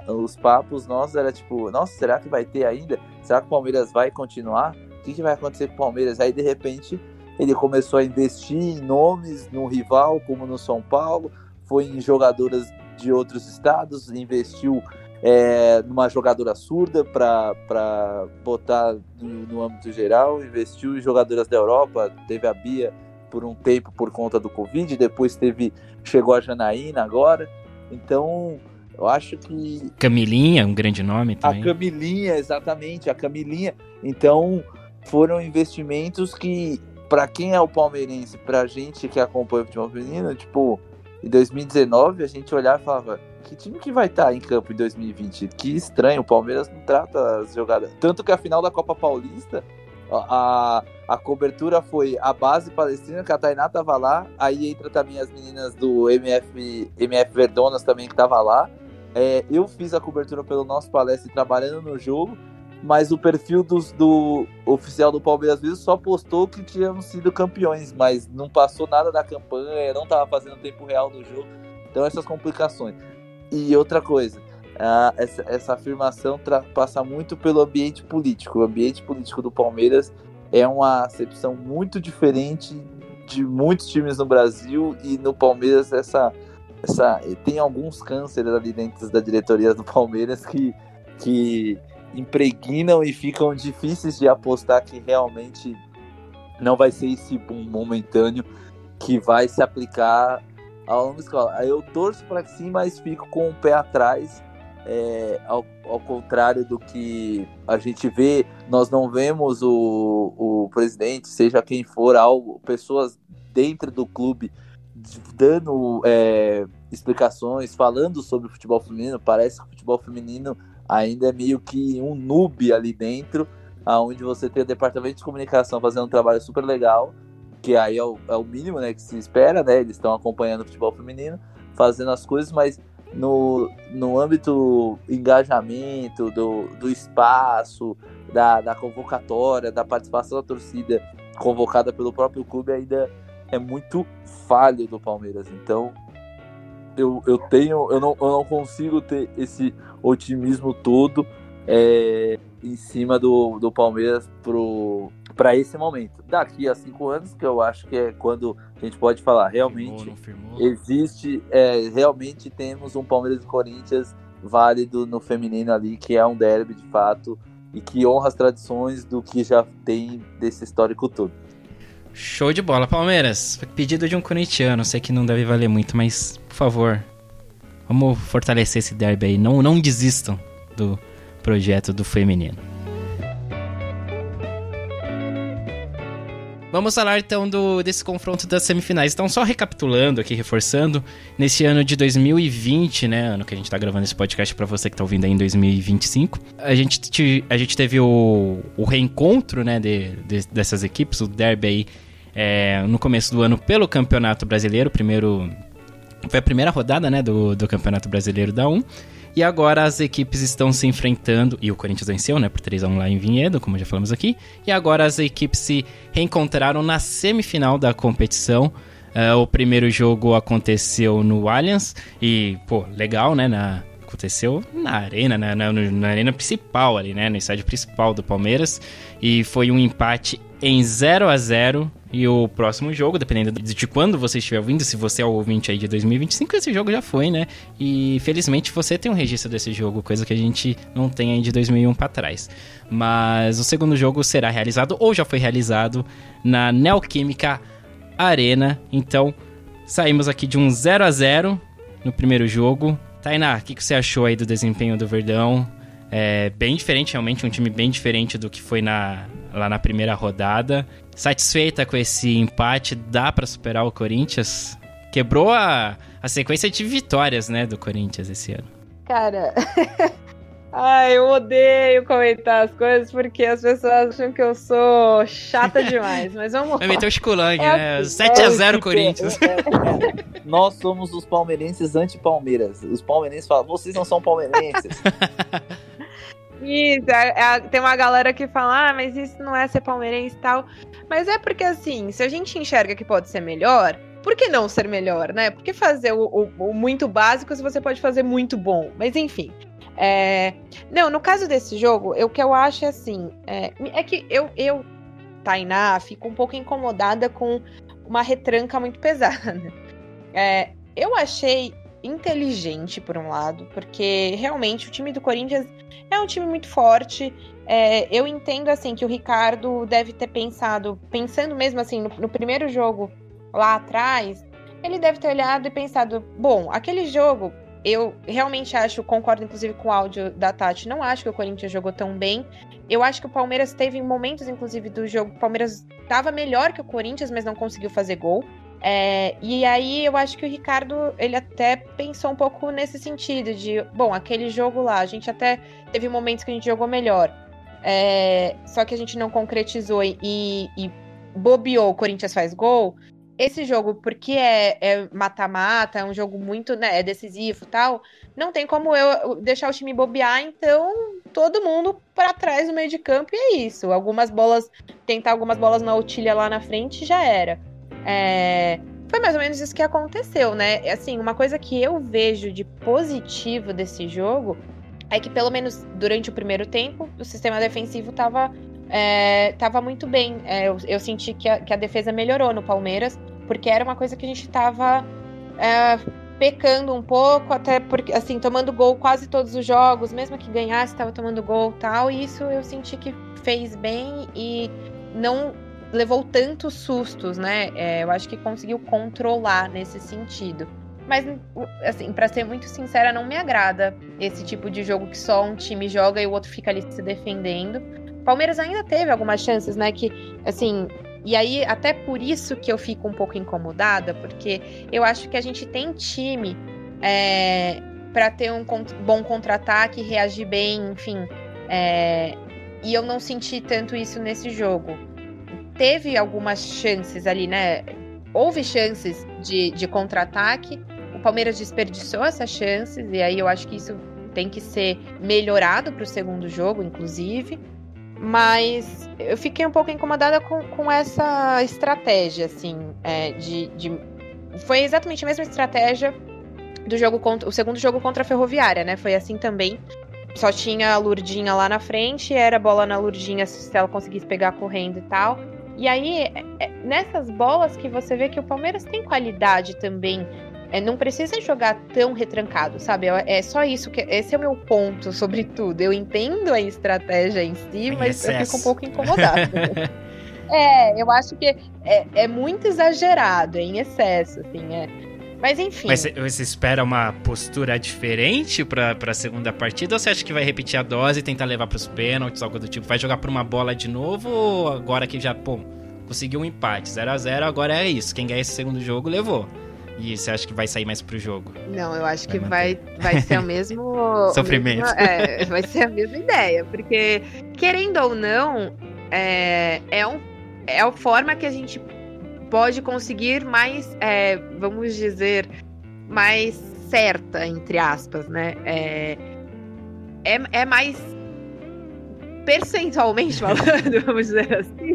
os papos nossos era tipo, nossa, será que vai ter ainda? Será que o Palmeiras vai continuar? O que, que vai acontecer com o Palmeiras? Aí de repente ele começou a investir em nomes no rival, como no São Paulo, foi em jogadoras de outros estados, investiu é, numa jogadora surda para botar no, no, âmbito geral, investiu em jogadoras da Europa, teve a Bia por um tempo por conta do Covid, depois teve chegou a Janaína agora, então eu acho que Camilinha, um grande nome também. A Camilinha, exatamente, a Camilinha. Então foram investimentos que para quem é o palmeirense, pra gente que acompanha o futebol feminino, tipo, em 2019 a gente olhava e falava: que time que vai estar tá em campo em 2020? Que estranho, o Palmeiras não trata as jogadas. Tanto que a final da Copa Paulista, a, a cobertura foi a base palestina, que a Tainá tava lá, aí entra também as meninas do MF, MF Verdonas também que tava lá. É, eu fiz a cobertura pelo nosso palestra trabalhando no jogo mas o perfil dos, do oficial do Palmeiras vezes só postou que tínhamos sido campeões, mas não passou nada da campanha, não estava fazendo tempo real do jogo. Então essas complicações. E outra coisa, essa, essa, afirmação passa muito pelo ambiente político. O ambiente político do Palmeiras é uma acepção muito diferente de muitos times no Brasil e no Palmeiras essa, essa tem alguns cânceres ali dentro da diretoria do Palmeiras que, que impregnam e ficam difíceis de apostar que realmente não vai ser esse boom momentâneo que vai se aplicar ao longo da escola. Eu torço para que sim, mas fico com o pé atrás. É, ao, ao, contrário do que a gente vê, nós não vemos o, o presidente, seja quem for, algo, pessoas dentro do clube dando é, explicações, falando sobre o futebol feminino. Parece que o futebol feminino ainda é meio que um noob ali dentro, aonde você tem o departamento de comunicação fazendo um trabalho super legal, que aí é o, é o mínimo né, que se espera, né? Eles estão acompanhando o futebol feminino, fazendo as coisas, mas no, no âmbito engajamento, do, do espaço, da, da convocatória, da participação da torcida convocada pelo próprio clube, ainda é muito falho do Palmeiras. Então, eu, eu tenho, eu não, eu não consigo ter esse otimismo todo é, em cima do, do Palmeiras para esse momento. Daqui a cinco anos, que eu acho que é quando a gente pode falar, realmente firmou, firmou. existe, é, realmente temos um Palmeiras e Corinthians válido no feminino ali, que é um derby de fato e que honra as tradições do que já tem desse histórico todo. Show de bola, Palmeiras. Pedido de um corintiano, sei que não deve valer muito, mas por favor, vamos fortalecer esse derby aí. Não, não desistam do projeto do feminino. Vamos falar então do, desse confronto das semifinais. Então, só recapitulando aqui, reforçando, nesse ano de 2020, né, ano que a gente tá gravando esse podcast para você que tá ouvindo aí em 2025, a gente, a gente teve o, o reencontro, né, de, de, dessas equipes, o derby aí é, no começo do ano pelo Campeonato Brasileiro. Primeiro. Foi a primeira rodada, né? Do, do Campeonato Brasileiro da 1. E agora as equipes estão se enfrentando, e o Corinthians venceu, né, por 3 a 1 lá em Vinhedo, como já falamos aqui. E agora as equipes se reencontraram na semifinal da competição. Uh, o primeiro jogo aconteceu no Allianz e, pô, legal, né, na, aconteceu na arena, na, na, na, arena principal ali, né? No estádio principal do Palmeiras. E foi um empate em 0 a 0 E o próximo jogo, dependendo de quando você estiver ouvindo, se você é o ouvinte aí de 2025, esse jogo já foi, né? E felizmente você tem um registro desse jogo, coisa que a gente não tem aí de 2001 para trás. Mas o segundo jogo será realizado, ou já foi realizado, na Neoquímica Arena. Então, saímos aqui de um 0 a 0 no primeiro jogo. Tainá, o que, que você achou aí do desempenho do Verdão? É bem diferente, realmente, um time bem diferente do que foi na, lá na primeira rodada. Satisfeita com esse empate, dá para superar o Corinthians? Quebrou a, a sequência de vitórias, né, do Corinthians esse ano. Cara, <laughs> Ai, eu odeio comentar as coisas porque as pessoas acham que eu sou chata <laughs> demais. Mas vamos lá. Vai meter o Chiculang, é né? Assim, 7x0 é Corinthians. É, é, Nós somos os palmeirenses anti-Palmeiras. Os palmeirenses falam, vocês não são palmeirenses. <laughs> Isso, é, é, tem uma galera que fala, ah, mas isso não é ser palmeirense e tal. Mas é porque, assim, se a gente enxerga que pode ser melhor, por que não ser melhor, né? Por que fazer o, o, o muito básico se você pode fazer muito bom? Mas enfim, é... Não, no caso desse jogo, o que eu acho é assim: é, é que eu, eu, Tainá, fico um pouco incomodada com uma retranca muito <laughs> pesada. É, eu achei inteligente, por um lado, porque realmente o time do Corinthians é um time muito forte. É, eu entendo assim que o Ricardo deve ter pensado, pensando mesmo assim no, no primeiro jogo lá atrás, ele deve ter olhado e pensado: bom, aquele jogo eu realmente acho, concordo inclusive com o áudio da Tati, não acho que o Corinthians jogou tão bem. Eu acho que o Palmeiras teve momentos, inclusive, do jogo, o Palmeiras estava melhor que o Corinthians, mas não conseguiu fazer gol. É, e aí eu acho que o Ricardo, ele até pensou um pouco nesse sentido, de, bom, aquele jogo lá, a gente até teve momentos que a gente jogou melhor. É, só que a gente não concretizou e, e bobeou, o Corinthians faz gol esse jogo, porque é mata-mata, é, é, um jogo muito, né, é decisivo tal, não tem como eu deixar o time bobear, então todo mundo para trás no meio de campo e é isso. Algumas bolas, tentar algumas bolas na outilha lá na frente já era. É, foi mais ou menos isso que aconteceu, né? Assim, uma coisa que eu vejo de positivo desse jogo é que pelo menos durante o primeiro tempo o sistema defensivo estava é, tava muito bem. É, eu, eu, senti que a, que a, defesa melhorou no Palmeiras, porque era uma coisa que a gente tava é, pecando um pouco, até porque, assim, tomando gol quase todos os jogos, mesmo que ganhasse, estava tomando gol tal, e isso eu senti que fez bem e não levou tantos sustos, né? É, eu acho que conseguiu controlar nesse sentido. Mas, assim, para ser muito sincera, não me agrada esse tipo de jogo que só um time joga e o outro fica ali se defendendo Palmeiras ainda teve algumas chances, né? Que, assim. E aí, até por isso que eu fico um pouco incomodada, porque eu acho que a gente tem time é, para ter um bom contra-ataque, reagir bem, enfim. É, e eu não senti tanto isso nesse jogo. Teve algumas chances ali, né? Houve chances de, de contra-ataque. O Palmeiras desperdiçou essas chances, e aí eu acho que isso tem que ser melhorado para o segundo jogo, inclusive. Mas eu fiquei um pouco incomodada com, com essa estratégia, assim, é, de, de. Foi exatamente a mesma estratégia do jogo contra. O segundo jogo contra a Ferroviária, né? Foi assim também. Só tinha a Lurdinha lá na frente, era bola na Lurdinha se ela conseguisse pegar correndo e tal. E aí, é, é, nessas bolas que você vê que o Palmeiras tem qualidade também é, não precisa jogar tão retrancado, sabe? É, é só isso que. Esse é o meu ponto sobre tudo. Eu entendo a estratégia em si, em mas excesso. eu fico um pouco incomodada. <laughs> é, eu acho que é, é muito exagerado, é em excesso, assim, é. Mas enfim. Mas você espera uma postura diferente pra, pra segunda partida ou você acha que vai repetir a dose e tentar levar pros pênaltis, algo do tipo? Vai jogar por uma bola de novo ou agora que já, pô, conseguiu um empate, 0 a 0 agora é isso. Quem ganha esse segundo jogo levou. E você acha que vai sair mais pro jogo? Não, eu acho vai que vai, vai ser o <laughs> mesmo. Sofrimento. Mesmo, é, vai ser a mesma ideia. Porque, querendo ou não, é, é, um, é a forma que a gente pode conseguir mais, é, vamos dizer, mais certa, entre aspas, né? É, é, é mais percentualmente falando, <laughs> vamos dizer assim,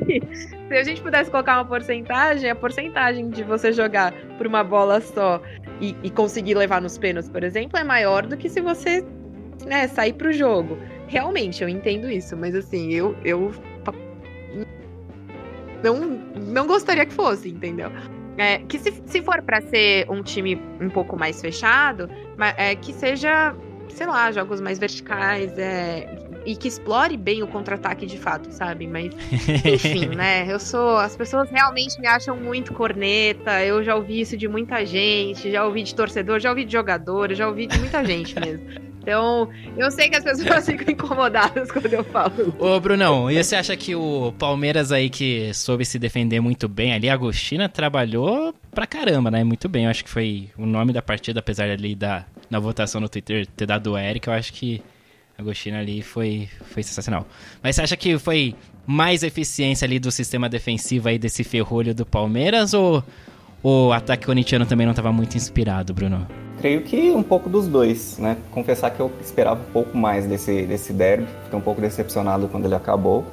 se a gente pudesse colocar uma porcentagem, a porcentagem de você jogar por uma bola só e, e conseguir levar nos pênaltis, por exemplo, é maior do que se você né, sair pro jogo. Realmente, eu entendo isso, mas assim, eu, eu não, não gostaria que fosse, entendeu? É, que se, se for para ser um time um pouco mais fechado, é, que seja, sei lá, jogos mais verticais, é, e que explore bem o contra-ataque de fato, sabe? Mas, <laughs> enfim, né? Eu sou. As pessoas realmente me acham muito corneta. Eu já ouvi isso de muita gente, já ouvi de torcedor, já ouvi de jogador, já ouvi de muita gente mesmo. <laughs> Então, eu sei que as pessoas <laughs> ficam incomodadas quando eu falo. Ô, Brunão, e você acha que o Palmeiras aí que soube se defender muito bem ali, a Agostina trabalhou pra caramba, né? Muito bem. Eu acho que foi o nome da partida, apesar ali da na votação no Twitter ter dado o Eric, eu acho que Agostina ali foi, foi sensacional. Mas você acha que foi mais eficiência ali do sistema defensivo aí desse ferrolho do Palmeiras ou o ataque corintiano também não estava muito inspirado, Bruno? Creio que um pouco dos dois, né? Confessar que eu esperava um pouco mais desse, desse derby, fiquei um pouco decepcionado quando ele acabou.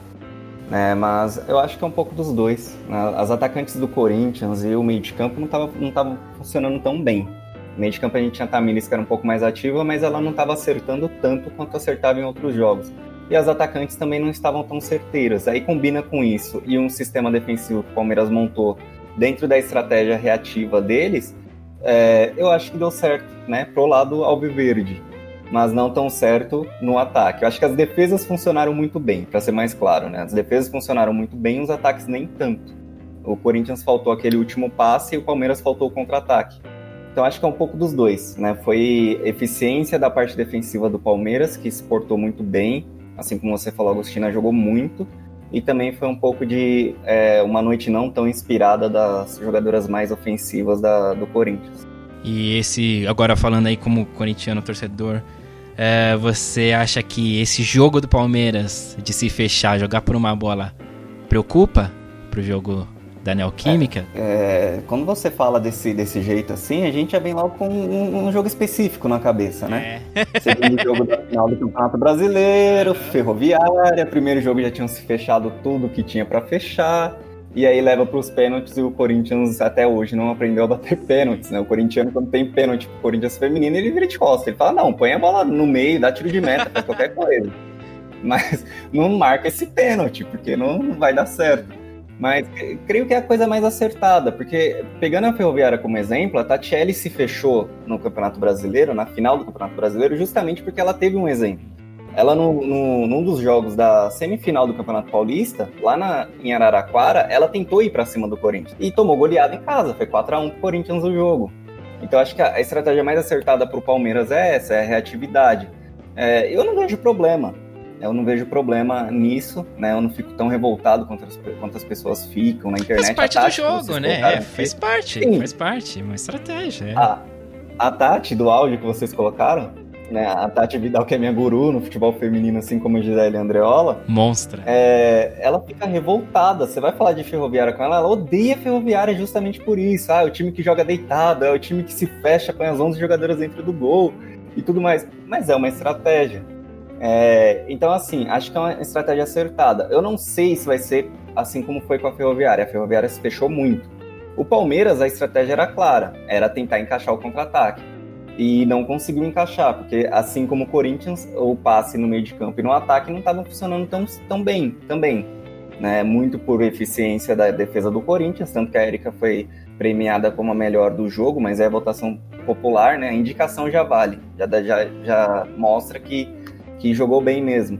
Né? Mas eu acho que é um pouco dos dois. Né? As atacantes do Corinthians e o meio de campo não estavam não funcionando tão bem. Meio de campo a gente tinha a Tamiris que era um pouco mais ativa, mas ela não estava acertando tanto quanto acertava em outros jogos. E as atacantes também não estavam tão certeiras. Aí combina com isso e um sistema defensivo que o Palmeiras montou dentro da estratégia reativa deles, é, eu acho que deu certo, né, pro lado alviverde, mas não tão certo no ataque. Eu acho que as defesas funcionaram muito bem, para ser mais claro, né? As defesas funcionaram muito bem, os ataques nem tanto. O Corinthians faltou aquele último passe e o Palmeiras faltou o contra-ataque. Então acho que é um pouco dos dois, né? Foi eficiência da parte defensiva do Palmeiras, que se portou muito bem, assim como você falou, a Agostina jogou muito, e também foi um pouco de é, uma noite não tão inspirada das jogadoras mais ofensivas da, do Corinthians. E esse, agora falando aí como corintiano torcedor, é, você acha que esse jogo do Palmeiras de se fechar, jogar por uma bola, preocupa pro jogo da Neoquímica. É, é, quando você fala desse, desse jeito assim, a gente já vem logo com um, um jogo específico na cabeça, né? É. <laughs> Segundo jogo da final do Campeonato Brasileiro, Ferroviária, primeiro jogo já tinham se fechado tudo que tinha para fechar. E aí leva para os pênaltis e o Corinthians até hoje não aprendeu a bater <laughs> pênaltis, né? O corintiano, quando tem pênalti pro Corinthians feminino, ele vira de costa. Ele fala, não, põe a bola no meio, dá tiro de meta, faz qualquer coisa. <laughs> Mas não marca esse pênalti, porque não vai dar certo. Mas creio que é a coisa mais acertada, porque pegando a Ferroviária como exemplo, a Tatiele se fechou no Campeonato Brasileiro, na final do Campeonato Brasileiro, justamente porque ela teve um exemplo. Ela, no, no, num dos jogos da semifinal do Campeonato Paulista, lá na, em Araraquara, ela tentou ir para cima do Corinthians e tomou goleada em casa, foi 4 a 1 pro Corinthians o jogo. Então acho que a, a estratégia mais acertada para o Palmeiras é essa, é a reatividade. É, eu não vejo problema eu não vejo problema nisso, né? Eu não fico tão revoltado quanto as, quanto as pessoas ficam na internet. Faz parte do jogo, né? É, faz parte, Sim. faz parte, uma estratégia. É. A, a Tati do áudio que vocês colocaram, né? A Tati Vidal, que é minha guru no futebol feminino, assim como a Gisele Andreola. Monstra. É, ela fica revoltada. Você vai falar de ferroviária com ela, ela odeia ferroviária justamente por isso. Ah, é o time que joga deitado, é o time que se fecha, põe as 11 jogadoras dentro do gol e tudo mais. Mas é uma estratégia. É, então, assim, acho que é uma estratégia acertada. Eu não sei se vai ser assim como foi com a Ferroviária. A Ferroviária se fechou muito. O Palmeiras, a estratégia era clara, era tentar encaixar o contra-ataque. E não conseguiu encaixar, porque assim como o Corinthians, o passe no meio de campo e no ataque não estavam funcionando tão, tão bem também. Né? Muito por eficiência da defesa do Corinthians, tanto que a Erika foi premiada como a melhor do jogo, mas é votação popular, né? A indicação já vale, já, já, já mostra que que jogou bem mesmo.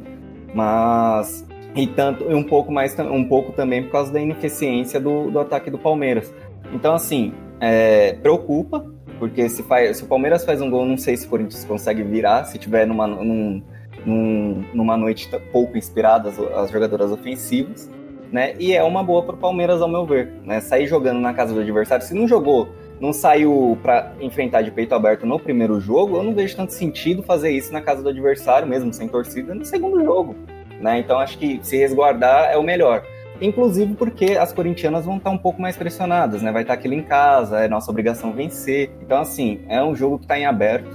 Mas e tanto um pouco mais um pouco também por causa da ineficiência do, do ataque do Palmeiras. Então assim é, preocupa porque se, faz, se o Palmeiras faz um gol, não sei se o Corinthians consegue virar se tiver numa, num, num, numa noite pouco inspirada as, as jogadoras ofensivas, né? E é uma boa para o Palmeiras ao meu ver, né? Sair jogando na casa do adversário, se não jogou não saiu para enfrentar de peito aberto no primeiro jogo, eu não vejo tanto sentido fazer isso na casa do adversário, mesmo sem torcida, no segundo jogo. Né? Então acho que se resguardar é o melhor. Inclusive porque as corintianas vão estar um pouco mais pressionadas, né? Vai estar aquilo em casa, é nossa obrigação vencer. Então, assim, é um jogo que está em aberto,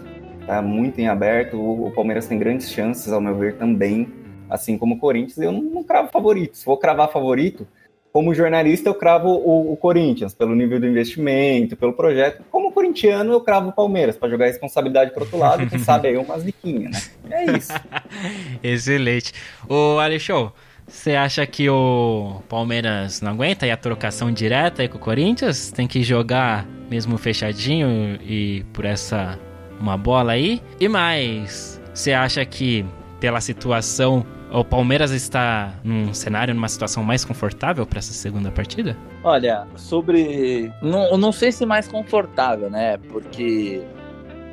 tá muito em aberto. O Palmeiras tem grandes chances, ao meu ver, também, assim como o Corinthians. Eu não, não cravo favorito. Se for cravar favorito, como jornalista, eu cravo o, o, Corinthians, pelo nível do investimento, pelo projeto. Como corintiano, eu cravo o Palmeiras, para jogar responsabilidade para outro lado, quem sabe aí umas diquinhas, né? É isso. <laughs> Excelente. Ô, Alexandre, você acha que o Palmeiras não aguenta e a trocação direta aí com o Corinthians? Tem que jogar mesmo fechadinho e por essa uma bola aí? E mais, você acha que pela situação o Palmeiras está num cenário, numa situação mais confortável para essa segunda partida? Olha, sobre. Não, não sei se mais confortável, né? Porque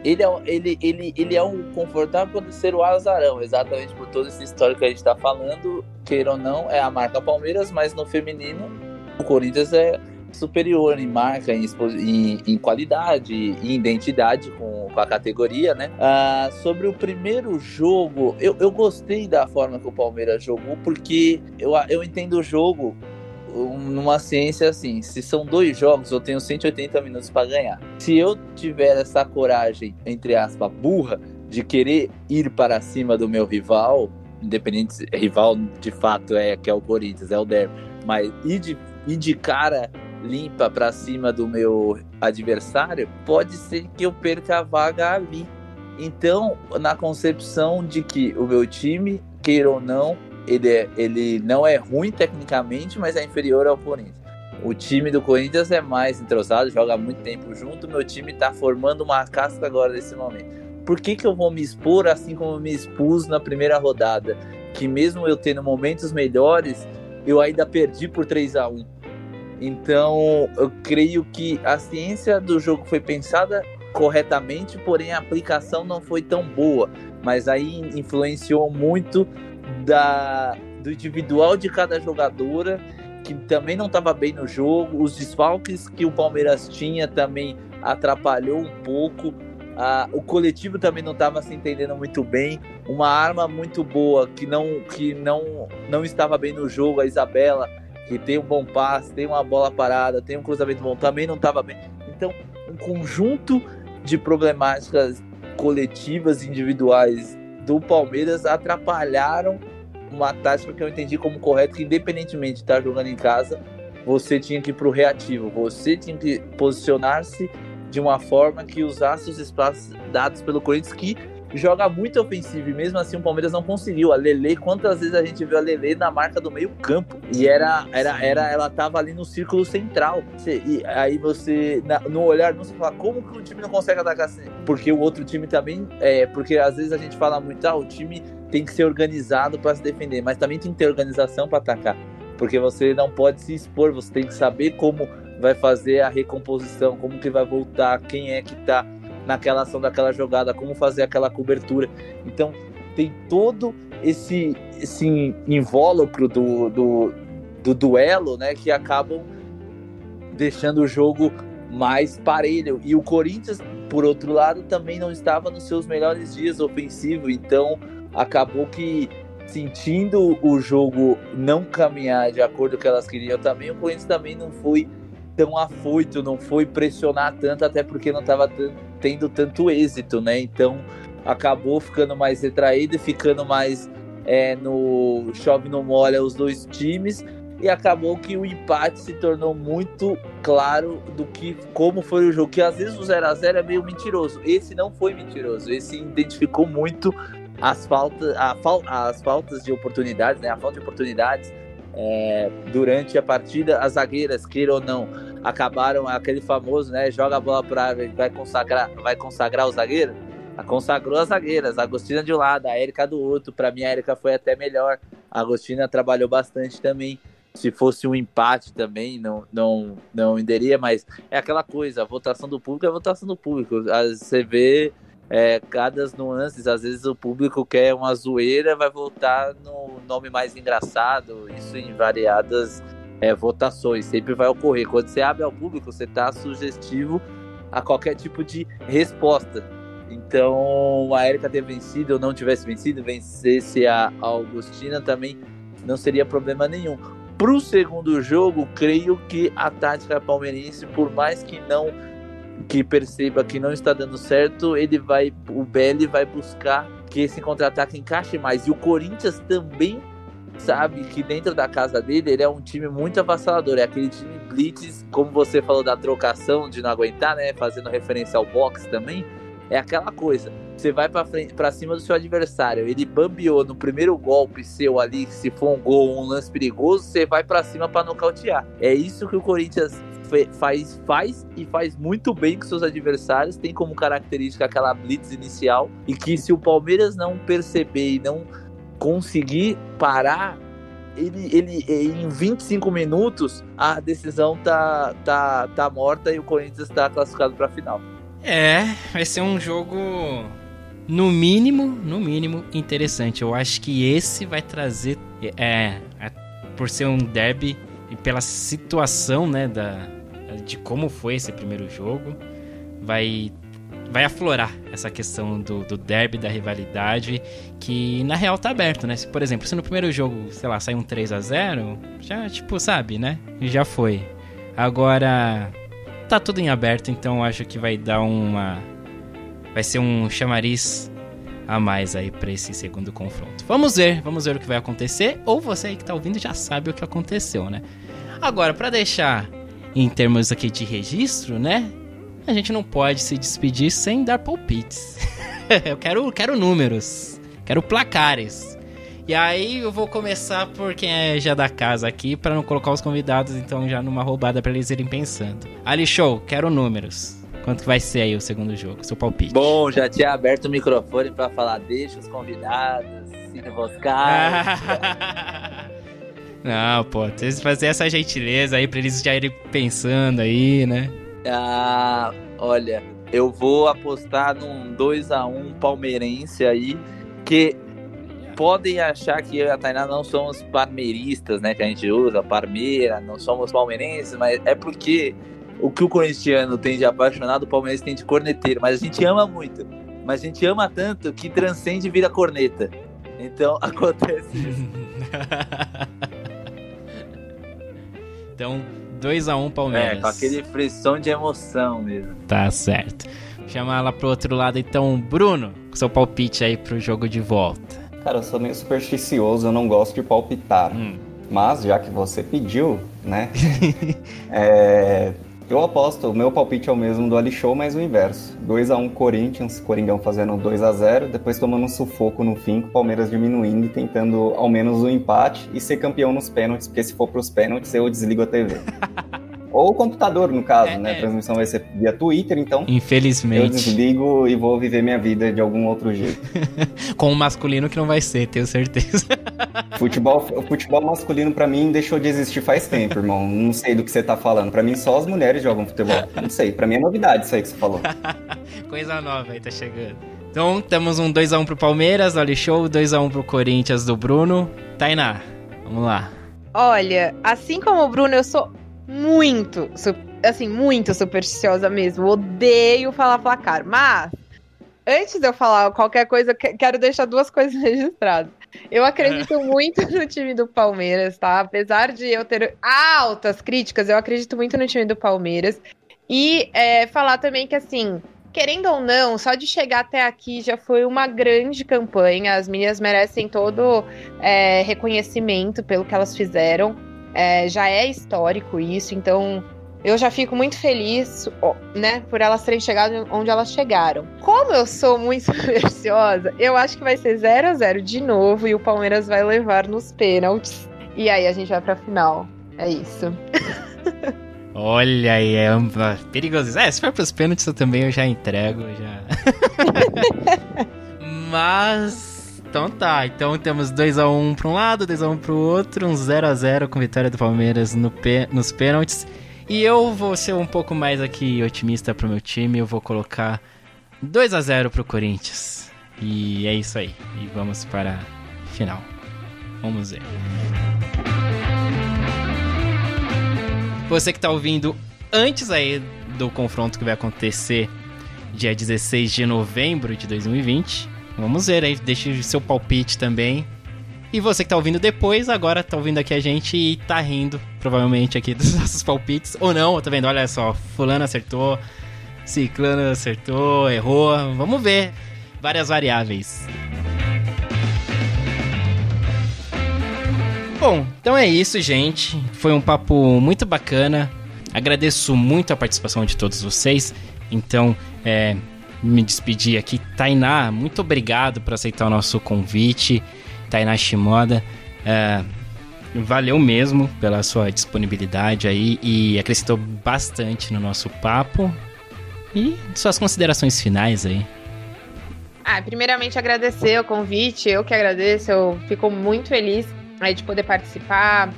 ele é, ele, ele, ele é um confortável por ser o azarão, exatamente por toda essa história que a gente está falando. Queira ou não, é a marca Palmeiras, mas no feminino o Corinthians é superior em marca, em, em, em qualidade, em identidade com, com a categoria, né? Ah, sobre o primeiro jogo, eu, eu gostei da forma que o Palmeiras jogou, porque eu, eu entendo o jogo numa ciência assim, se são dois jogos, eu tenho 180 minutos para ganhar. Se eu tiver essa coragem, entre aspas, burra, de querer ir para cima do meu rival, independente rival de fato é que é o Corinthians, é o Derby, mas ir de, ir de cara limpa para cima do meu adversário, pode ser que eu perca a vaga ali. Então, na concepção de que o meu time, queira ou não, ele, é, ele não é ruim tecnicamente, mas é inferior ao Corinthians. O time do Corinthians é mais entrosado, joga muito tempo junto. Meu time está formando uma casca agora nesse momento. Por que, que eu vou me expor assim como me expus na primeira rodada? Que mesmo eu tendo momentos melhores, eu ainda perdi por 3 a 1 Então, eu creio que a ciência do jogo foi pensada corretamente, porém a aplicação não foi tão boa. Mas aí influenciou muito da, do individual de cada jogadora, que também não estava bem no jogo, os desfalques que o Palmeiras tinha também atrapalhou um pouco. Ah, o coletivo também não estava se entendendo muito bem. Uma arma muito boa que não que não não estava bem no jogo, a Isabela, que tem um bom passe, tem uma bola parada, tem um cruzamento bom, também não estava bem. Então, um conjunto de problemáticas coletivas individuais do Palmeiras atrapalharam uma tática que eu entendi como correta, que independentemente de estar jogando em casa, você tinha que ir para o reativo, você tinha que posicionar-se de uma forma que usasse os espaços dados pelo Corinthians, que joga muito ofensivo e mesmo assim o Palmeiras não conseguiu. A Lele, quantas vezes a gente viu a Lele na marca do meio campo e era, era, era ela tava ali no círculo central. E aí você, no olhar, não se fala como que o time não consegue atacar assim? Porque o outro time também, é, porque às vezes a gente fala muito, ah, o time tem que ser organizado para se defender, mas também tem que ter organização para atacar. Porque você não pode se expor, você tem que saber como vai fazer a recomposição, como que vai voltar, quem é que tá naquela ação daquela jogada, como fazer aquela cobertura. Então tem todo esse, esse invólucro do, do, do duelo, né, que acabam deixando o jogo mais parelho. E o Corinthians, por outro lado, também não estava nos seus melhores dias ofensivo, então acabou que sentindo o jogo não caminhar de acordo com o que elas queriam também, o Corinthians também não foi tão afoito, não foi pressionar tanto, até porque não estava tendo tanto êxito, né? Então acabou ficando mais retraído e ficando mais é, no chove no molha os dois times e acabou que o empate se tornou muito claro do que como foi o jogo, que às vezes o 0 a 0 é meio mentiroso. Esse não foi mentiroso, esse identificou muito as faltas, a, as faltas de oportunidades, né? A falta de oportunidades é, durante a partida, as zagueiras, queira ou não, acabaram aquele famoso, né? Joga a bola para vai consagrar, vai consagrar o zagueiro. A consagrou as zagueiras, a Agostina de um lado, a Érica do outro. Para mim, a Érica foi até melhor. A Agostina trabalhou bastante também. Se fosse um empate também, não, não, não iria, mas é aquela coisa: a votação do público é a votação do público. Você vê é, cada nuances. Às vezes o público quer uma zoeira, vai votar no nome mais engraçado. Isso em variadas é, votações. Sempre vai ocorrer. Quando você abre ao público, você está sugestivo a qualquer tipo de resposta. Então, a Erika ter vencido ou não tivesse vencido, vencesse a Augustina também não seria problema nenhum. pro segundo jogo, creio que a tática palmeirense, por mais que não que perceba que não está dando certo, ele vai, o Belli vai buscar que esse contra-ataque encaixe mais. E o Corinthians também sabe que dentro da casa dele ele é um time muito avassalador. É aquele time blitz, como você falou da trocação de não aguentar, né? Fazendo referência ao boxe também. É aquela coisa. Você vai para frente, para cima do seu adversário. Ele bambeou no primeiro golpe seu ali, se for um gol um lance perigoso, você vai para cima para nocautear. É isso que o Corinthians faz, faz e faz muito bem com seus adversários. Tem como característica aquela blitz inicial e que se o Palmeiras não perceber e não conseguir parar ele, ele em 25 minutos a decisão tá, tá, tá morta e o Corinthians está classificado para a final. É, vai ser um jogo no mínimo, no mínimo interessante. Eu acho que esse vai trazer é, é por ser um derby e pela situação, né, da de como foi esse primeiro jogo, vai vai aflorar essa questão do, do derby, da rivalidade, que na real tá aberto, né? Se, por exemplo, se no primeiro jogo, sei lá, sai um 3 a 0 já, tipo, sabe, né? Já foi. Agora, tá tudo em aberto, então acho que vai dar uma. Vai ser um chamariz a mais aí para esse segundo confronto. Vamos ver, vamos ver o que vai acontecer. Ou você aí que tá ouvindo já sabe o que aconteceu, né? Agora, para deixar em termos aqui de registro, né? A gente não pode se despedir sem dar palpites. <laughs> eu quero, quero números, quero placares. E aí eu vou começar por quem é já da casa aqui, para não colocar os convidados então já numa roubada para eles irem pensando. Ali Show, quero números. Quanto vai ser aí o segundo jogo, seu palpite? Bom, já tinha aberto o microfone para falar, deixa os convidados se emboscar. <laughs> não, pô, tem que fazer essa gentileza aí para eles já irem pensando aí, né? Ah, olha, eu vou apostar num 2 a 1 palmeirense aí, que podem achar que eu e a Tainá não somos parmeiristas, né? Que a gente usa, parmeira, não somos palmeirenses, mas é porque o que o corintiano tem de apaixonado, o palmeirense tem de corneteiro. Mas a gente ama muito. Mas a gente ama tanto que transcende e vira corneta. Então <laughs> acontece isso. <laughs> então, 2x1 um, Palmeiras. É, com aquele frição de emoção mesmo. Tá certo. Chamar lá pro outro lado então, Bruno, com seu palpite aí pro jogo de volta. Cara, eu sou meio supersticioso, eu não gosto de palpitar. Hum. Mas, já que você pediu, né? <laughs> é, eu aposto, o meu palpite é o mesmo do Ali Show, mas o inverso. 2x1 Corinthians, Coringão fazendo 2x0, depois tomando um sufoco no fim, com o Palmeiras diminuindo e tentando ao menos o um empate e ser campeão nos pênaltis, porque se for pros pênaltis eu desligo a TV. <laughs> Ou o computador, no caso, é, né? A é. transmissão vai ser via Twitter, então. Infelizmente. Eu desligo e vou viver minha vida de algum outro jeito. <laughs> Com o masculino que não vai ser, tenho certeza. <laughs> futebol, futebol masculino para mim deixou de existir faz tempo, irmão. Não sei do que você tá falando. Para mim só as mulheres jogam futebol. Não sei, para mim é novidade isso aí que você falou. <laughs> Coisa nova aí tá chegando. Então, temos um 2x1 pro Palmeiras, olha show, 2x1 pro Corinthians do Bruno. Tainá, vamos lá. Olha, assim como o Bruno, eu sou muito, assim, muito supersticiosa mesmo. Odeio falar placar. Mas, antes de eu falar qualquer coisa, quero deixar duas coisas <laughs> registradas. Eu acredito é. muito no time do Palmeiras, tá? Apesar de eu ter altas críticas, eu acredito muito no time do Palmeiras. E é, falar também que, assim, querendo ou não, só de chegar até aqui já foi uma grande campanha. As meninas merecem todo é, reconhecimento pelo que elas fizeram. É, já é histórico isso, então eu já fico muito feliz, né, por elas terem chegado onde elas chegaram. Como eu sou muito <laughs> supersticiosa, eu acho que vai ser 0 a 0 de novo e o Palmeiras vai levar nos pênaltis. E aí a gente vai pra final. É isso. <laughs> Olha aí, é perigoso. É, se for pros pênaltis eu também eu já entrego, já. <laughs> Mas então tá, então temos 2x1 um pra um lado, 2x1 um pro outro, um 0x0 com vitória do Palmeiras no nos pênaltis. E eu vou ser um pouco mais aqui otimista pro meu time, eu vou colocar 2x0 pro Corinthians. E é isso aí. E vamos para a final. Vamos ver. Você que tá ouvindo antes aí do confronto que vai acontecer dia 16 de novembro de 2020, Vamos ver aí, deixe seu palpite também. E você que tá ouvindo depois, agora tá ouvindo aqui a gente e tá rindo, provavelmente, aqui dos <laughs> nossos palpites. Ou não, tá vendo? Olha só, fulano acertou, ciclano acertou, errou. Vamos ver. Várias variáveis. Bom, então é isso, gente. Foi um papo muito bacana. Agradeço muito a participação de todos vocês. Então, é, me despedir aqui. Tainá, muito obrigado por aceitar o nosso convite. Tainá Shimoda, é, valeu mesmo pela sua disponibilidade aí e acrescentou bastante no nosso papo. E suas considerações finais aí. Ah, primeiramente agradecer o convite, eu que agradeço, eu fico muito feliz aí, de poder participar.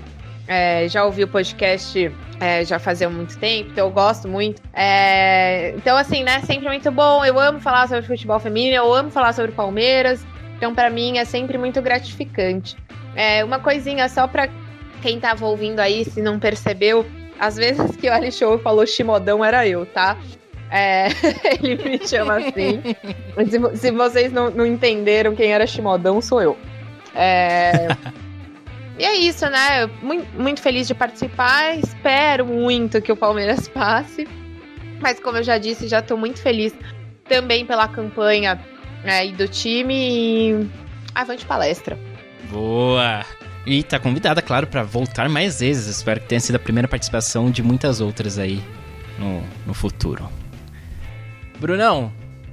É, já ouvi o podcast é, já fazia muito tempo, então eu gosto muito. É, então, assim, né, sempre muito bom. Eu amo falar sobre futebol feminino, eu amo falar sobre Palmeiras. Então, para mim, é sempre muito gratificante. É, uma coisinha só pra quem tava ouvindo aí, se não percebeu, às vezes que o Ali Show falou Chimodão era eu, tá? É, <laughs> ele me chama assim. se, se vocês não, não, entenderam quem era Chimodão, sou eu. É, e é isso, né? Muito, feliz de participar. Espero muito que o Palmeiras <laughs> passe. Mas como eu já disse, já estou muito feliz também pela campanha né, do time e avante palestra. Boa! E tá convidada, claro, para voltar mais vezes. Espero que tenha sido a primeira participação de muitas outras aí no, no futuro. Brunão,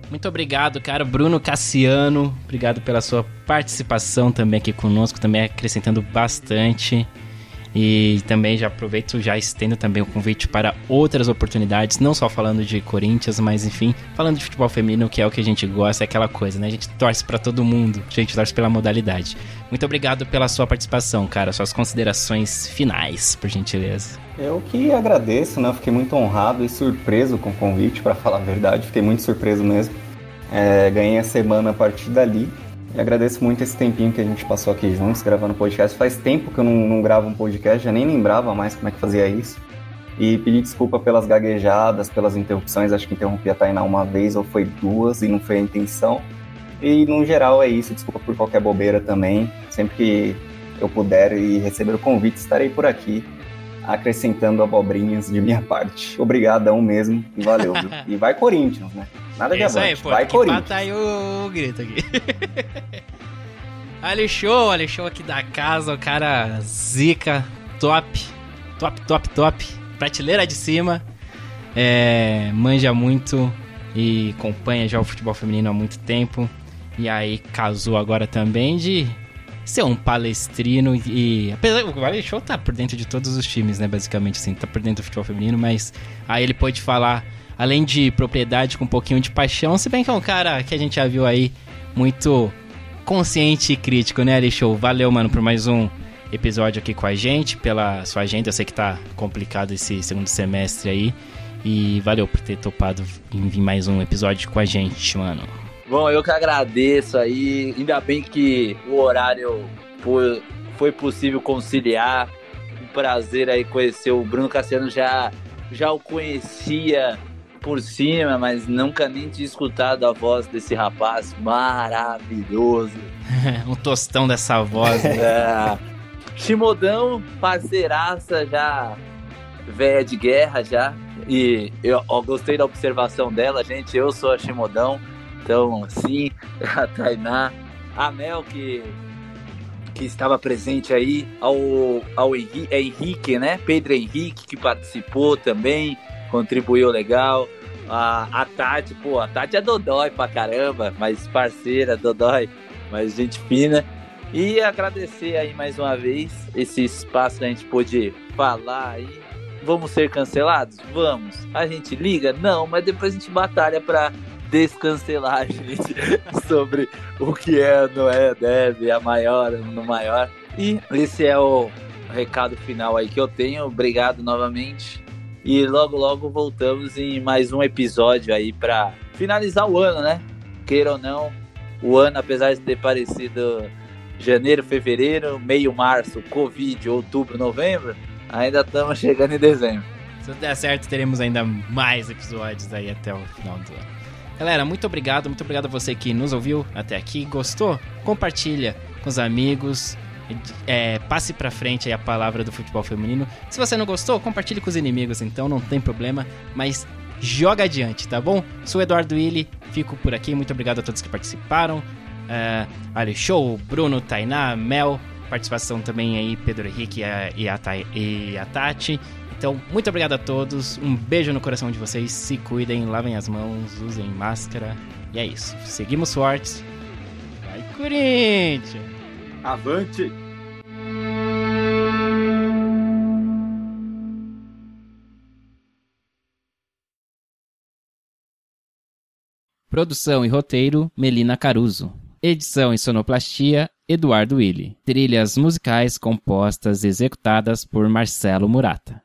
muito obrigado, cara. Bruno Cassiano, obrigado pela sua participação também aqui conosco, também acrescentando bastante. E também já aproveito, já estendo também o convite para outras oportunidades, não só falando de Corinthians, mas enfim, falando de futebol feminino, que é o que a gente gosta, é aquela coisa, né? A gente torce para todo mundo, a gente torce pela modalidade. Muito obrigado pela sua participação, cara. Suas considerações finais, por gentileza. Eu que agradeço, né? fiquei muito honrado e surpreso com o convite, para falar a verdade. Fiquei muito surpreso mesmo. É, ganhei a semana a partir dali. E agradeço muito esse tempinho que a gente passou aqui juntos, gravando podcast. Faz tempo que eu não, não gravo um podcast, já nem lembrava mais como é que fazia isso. E pedir desculpa pelas gaguejadas, pelas interrupções. Acho que interrompi a Tainá uma vez ou foi duas e não foi a intenção. E no geral é isso. Desculpa por qualquer bobeira também. Sempre que eu puder e receber o convite, estarei por aqui acrescentando abobrinhas de minha <laughs> parte. Obrigadão mesmo e valeu. e vai Corinthians, né? Nada de avante. Aí, pô, vai Corinthians. Tá aí o grito aqui. <laughs> Alexou, Alexou aqui da casa, o cara zica, top, top, top, top. Prateleira de cima, é, manja muito e acompanha já o futebol feminino há muito tempo. E aí casou agora também de ser um palestrino e. Apesar o Vale Show tá por dentro de todos os times, né? Basicamente, assim, tá por dentro do futebol feminino, mas aí ele pode falar, além de propriedade, com um pouquinho de paixão, se bem que é um cara que a gente já viu aí muito consciente e crítico, né, Show? Valeu, mano, por mais um episódio aqui com a gente, pela sua agenda. Eu sei que tá complicado esse segundo semestre aí. E valeu por ter topado em vir mais um episódio com a gente, mano. Bom, eu que agradeço aí. Ainda bem que o horário foi, foi possível conciliar. Um prazer aí conhecer o Bruno Cassiano. Já, já o conhecia por cima, mas nunca nem tinha escutado a voz desse rapaz maravilhoso. <laughs> um tostão dessa voz. Né? é. Chimodão, parceiraça já, velha de guerra já. E eu ó, gostei da observação dela, gente. Eu sou a Chimodão. Então, sim, <laughs> a Tainá, a Mel que, que estava presente aí, ao, ao Henrique, é Henrique, né? Pedro Henrique que participou também, contribuiu legal. A, a Tati, pô, a Tati é Dodói pra caramba, mas parceira, Dodói, mas gente fina. E agradecer aí mais uma vez esse espaço que a gente pôde falar aí. Vamos ser cancelados? Vamos. A gente liga? Não, mas depois a gente batalha pra descancelar a gente <laughs> sobre o que é, não é, deve, a maior, no maior. E esse é o recado final aí que eu tenho. Obrigado novamente. E logo, logo voltamos em mais um episódio aí para finalizar o ano, né? Queira ou não, o ano, apesar de ter parecido janeiro, fevereiro, meio março, Covid, outubro, novembro, ainda estamos chegando em dezembro. Se der certo, teremos ainda mais episódios aí até o final do ano. Galera, muito obrigado, muito obrigado a você que nos ouviu até aqui. Gostou? Compartilha com os amigos. É, passe pra frente a palavra do futebol feminino. Se você não gostou, compartilhe com os inimigos, então não tem problema. Mas joga adiante, tá bom? Sou Eduardo Willi, fico por aqui. Muito obrigado a todos que participaram. Uh, Ali Show, Bruno, Tainá, Mel, participação também aí, Pedro Henrique e a, e a Tati. Então, muito obrigado a todos. Um beijo no coração de vocês. Se cuidem, lavem as mãos, usem máscara. E é isso. Seguimos fortes. Vai, Corinthians! Avante! Produção e roteiro: Melina Caruso. Edição e sonoplastia: Eduardo Willi. Trilhas musicais compostas e executadas por Marcelo Murata.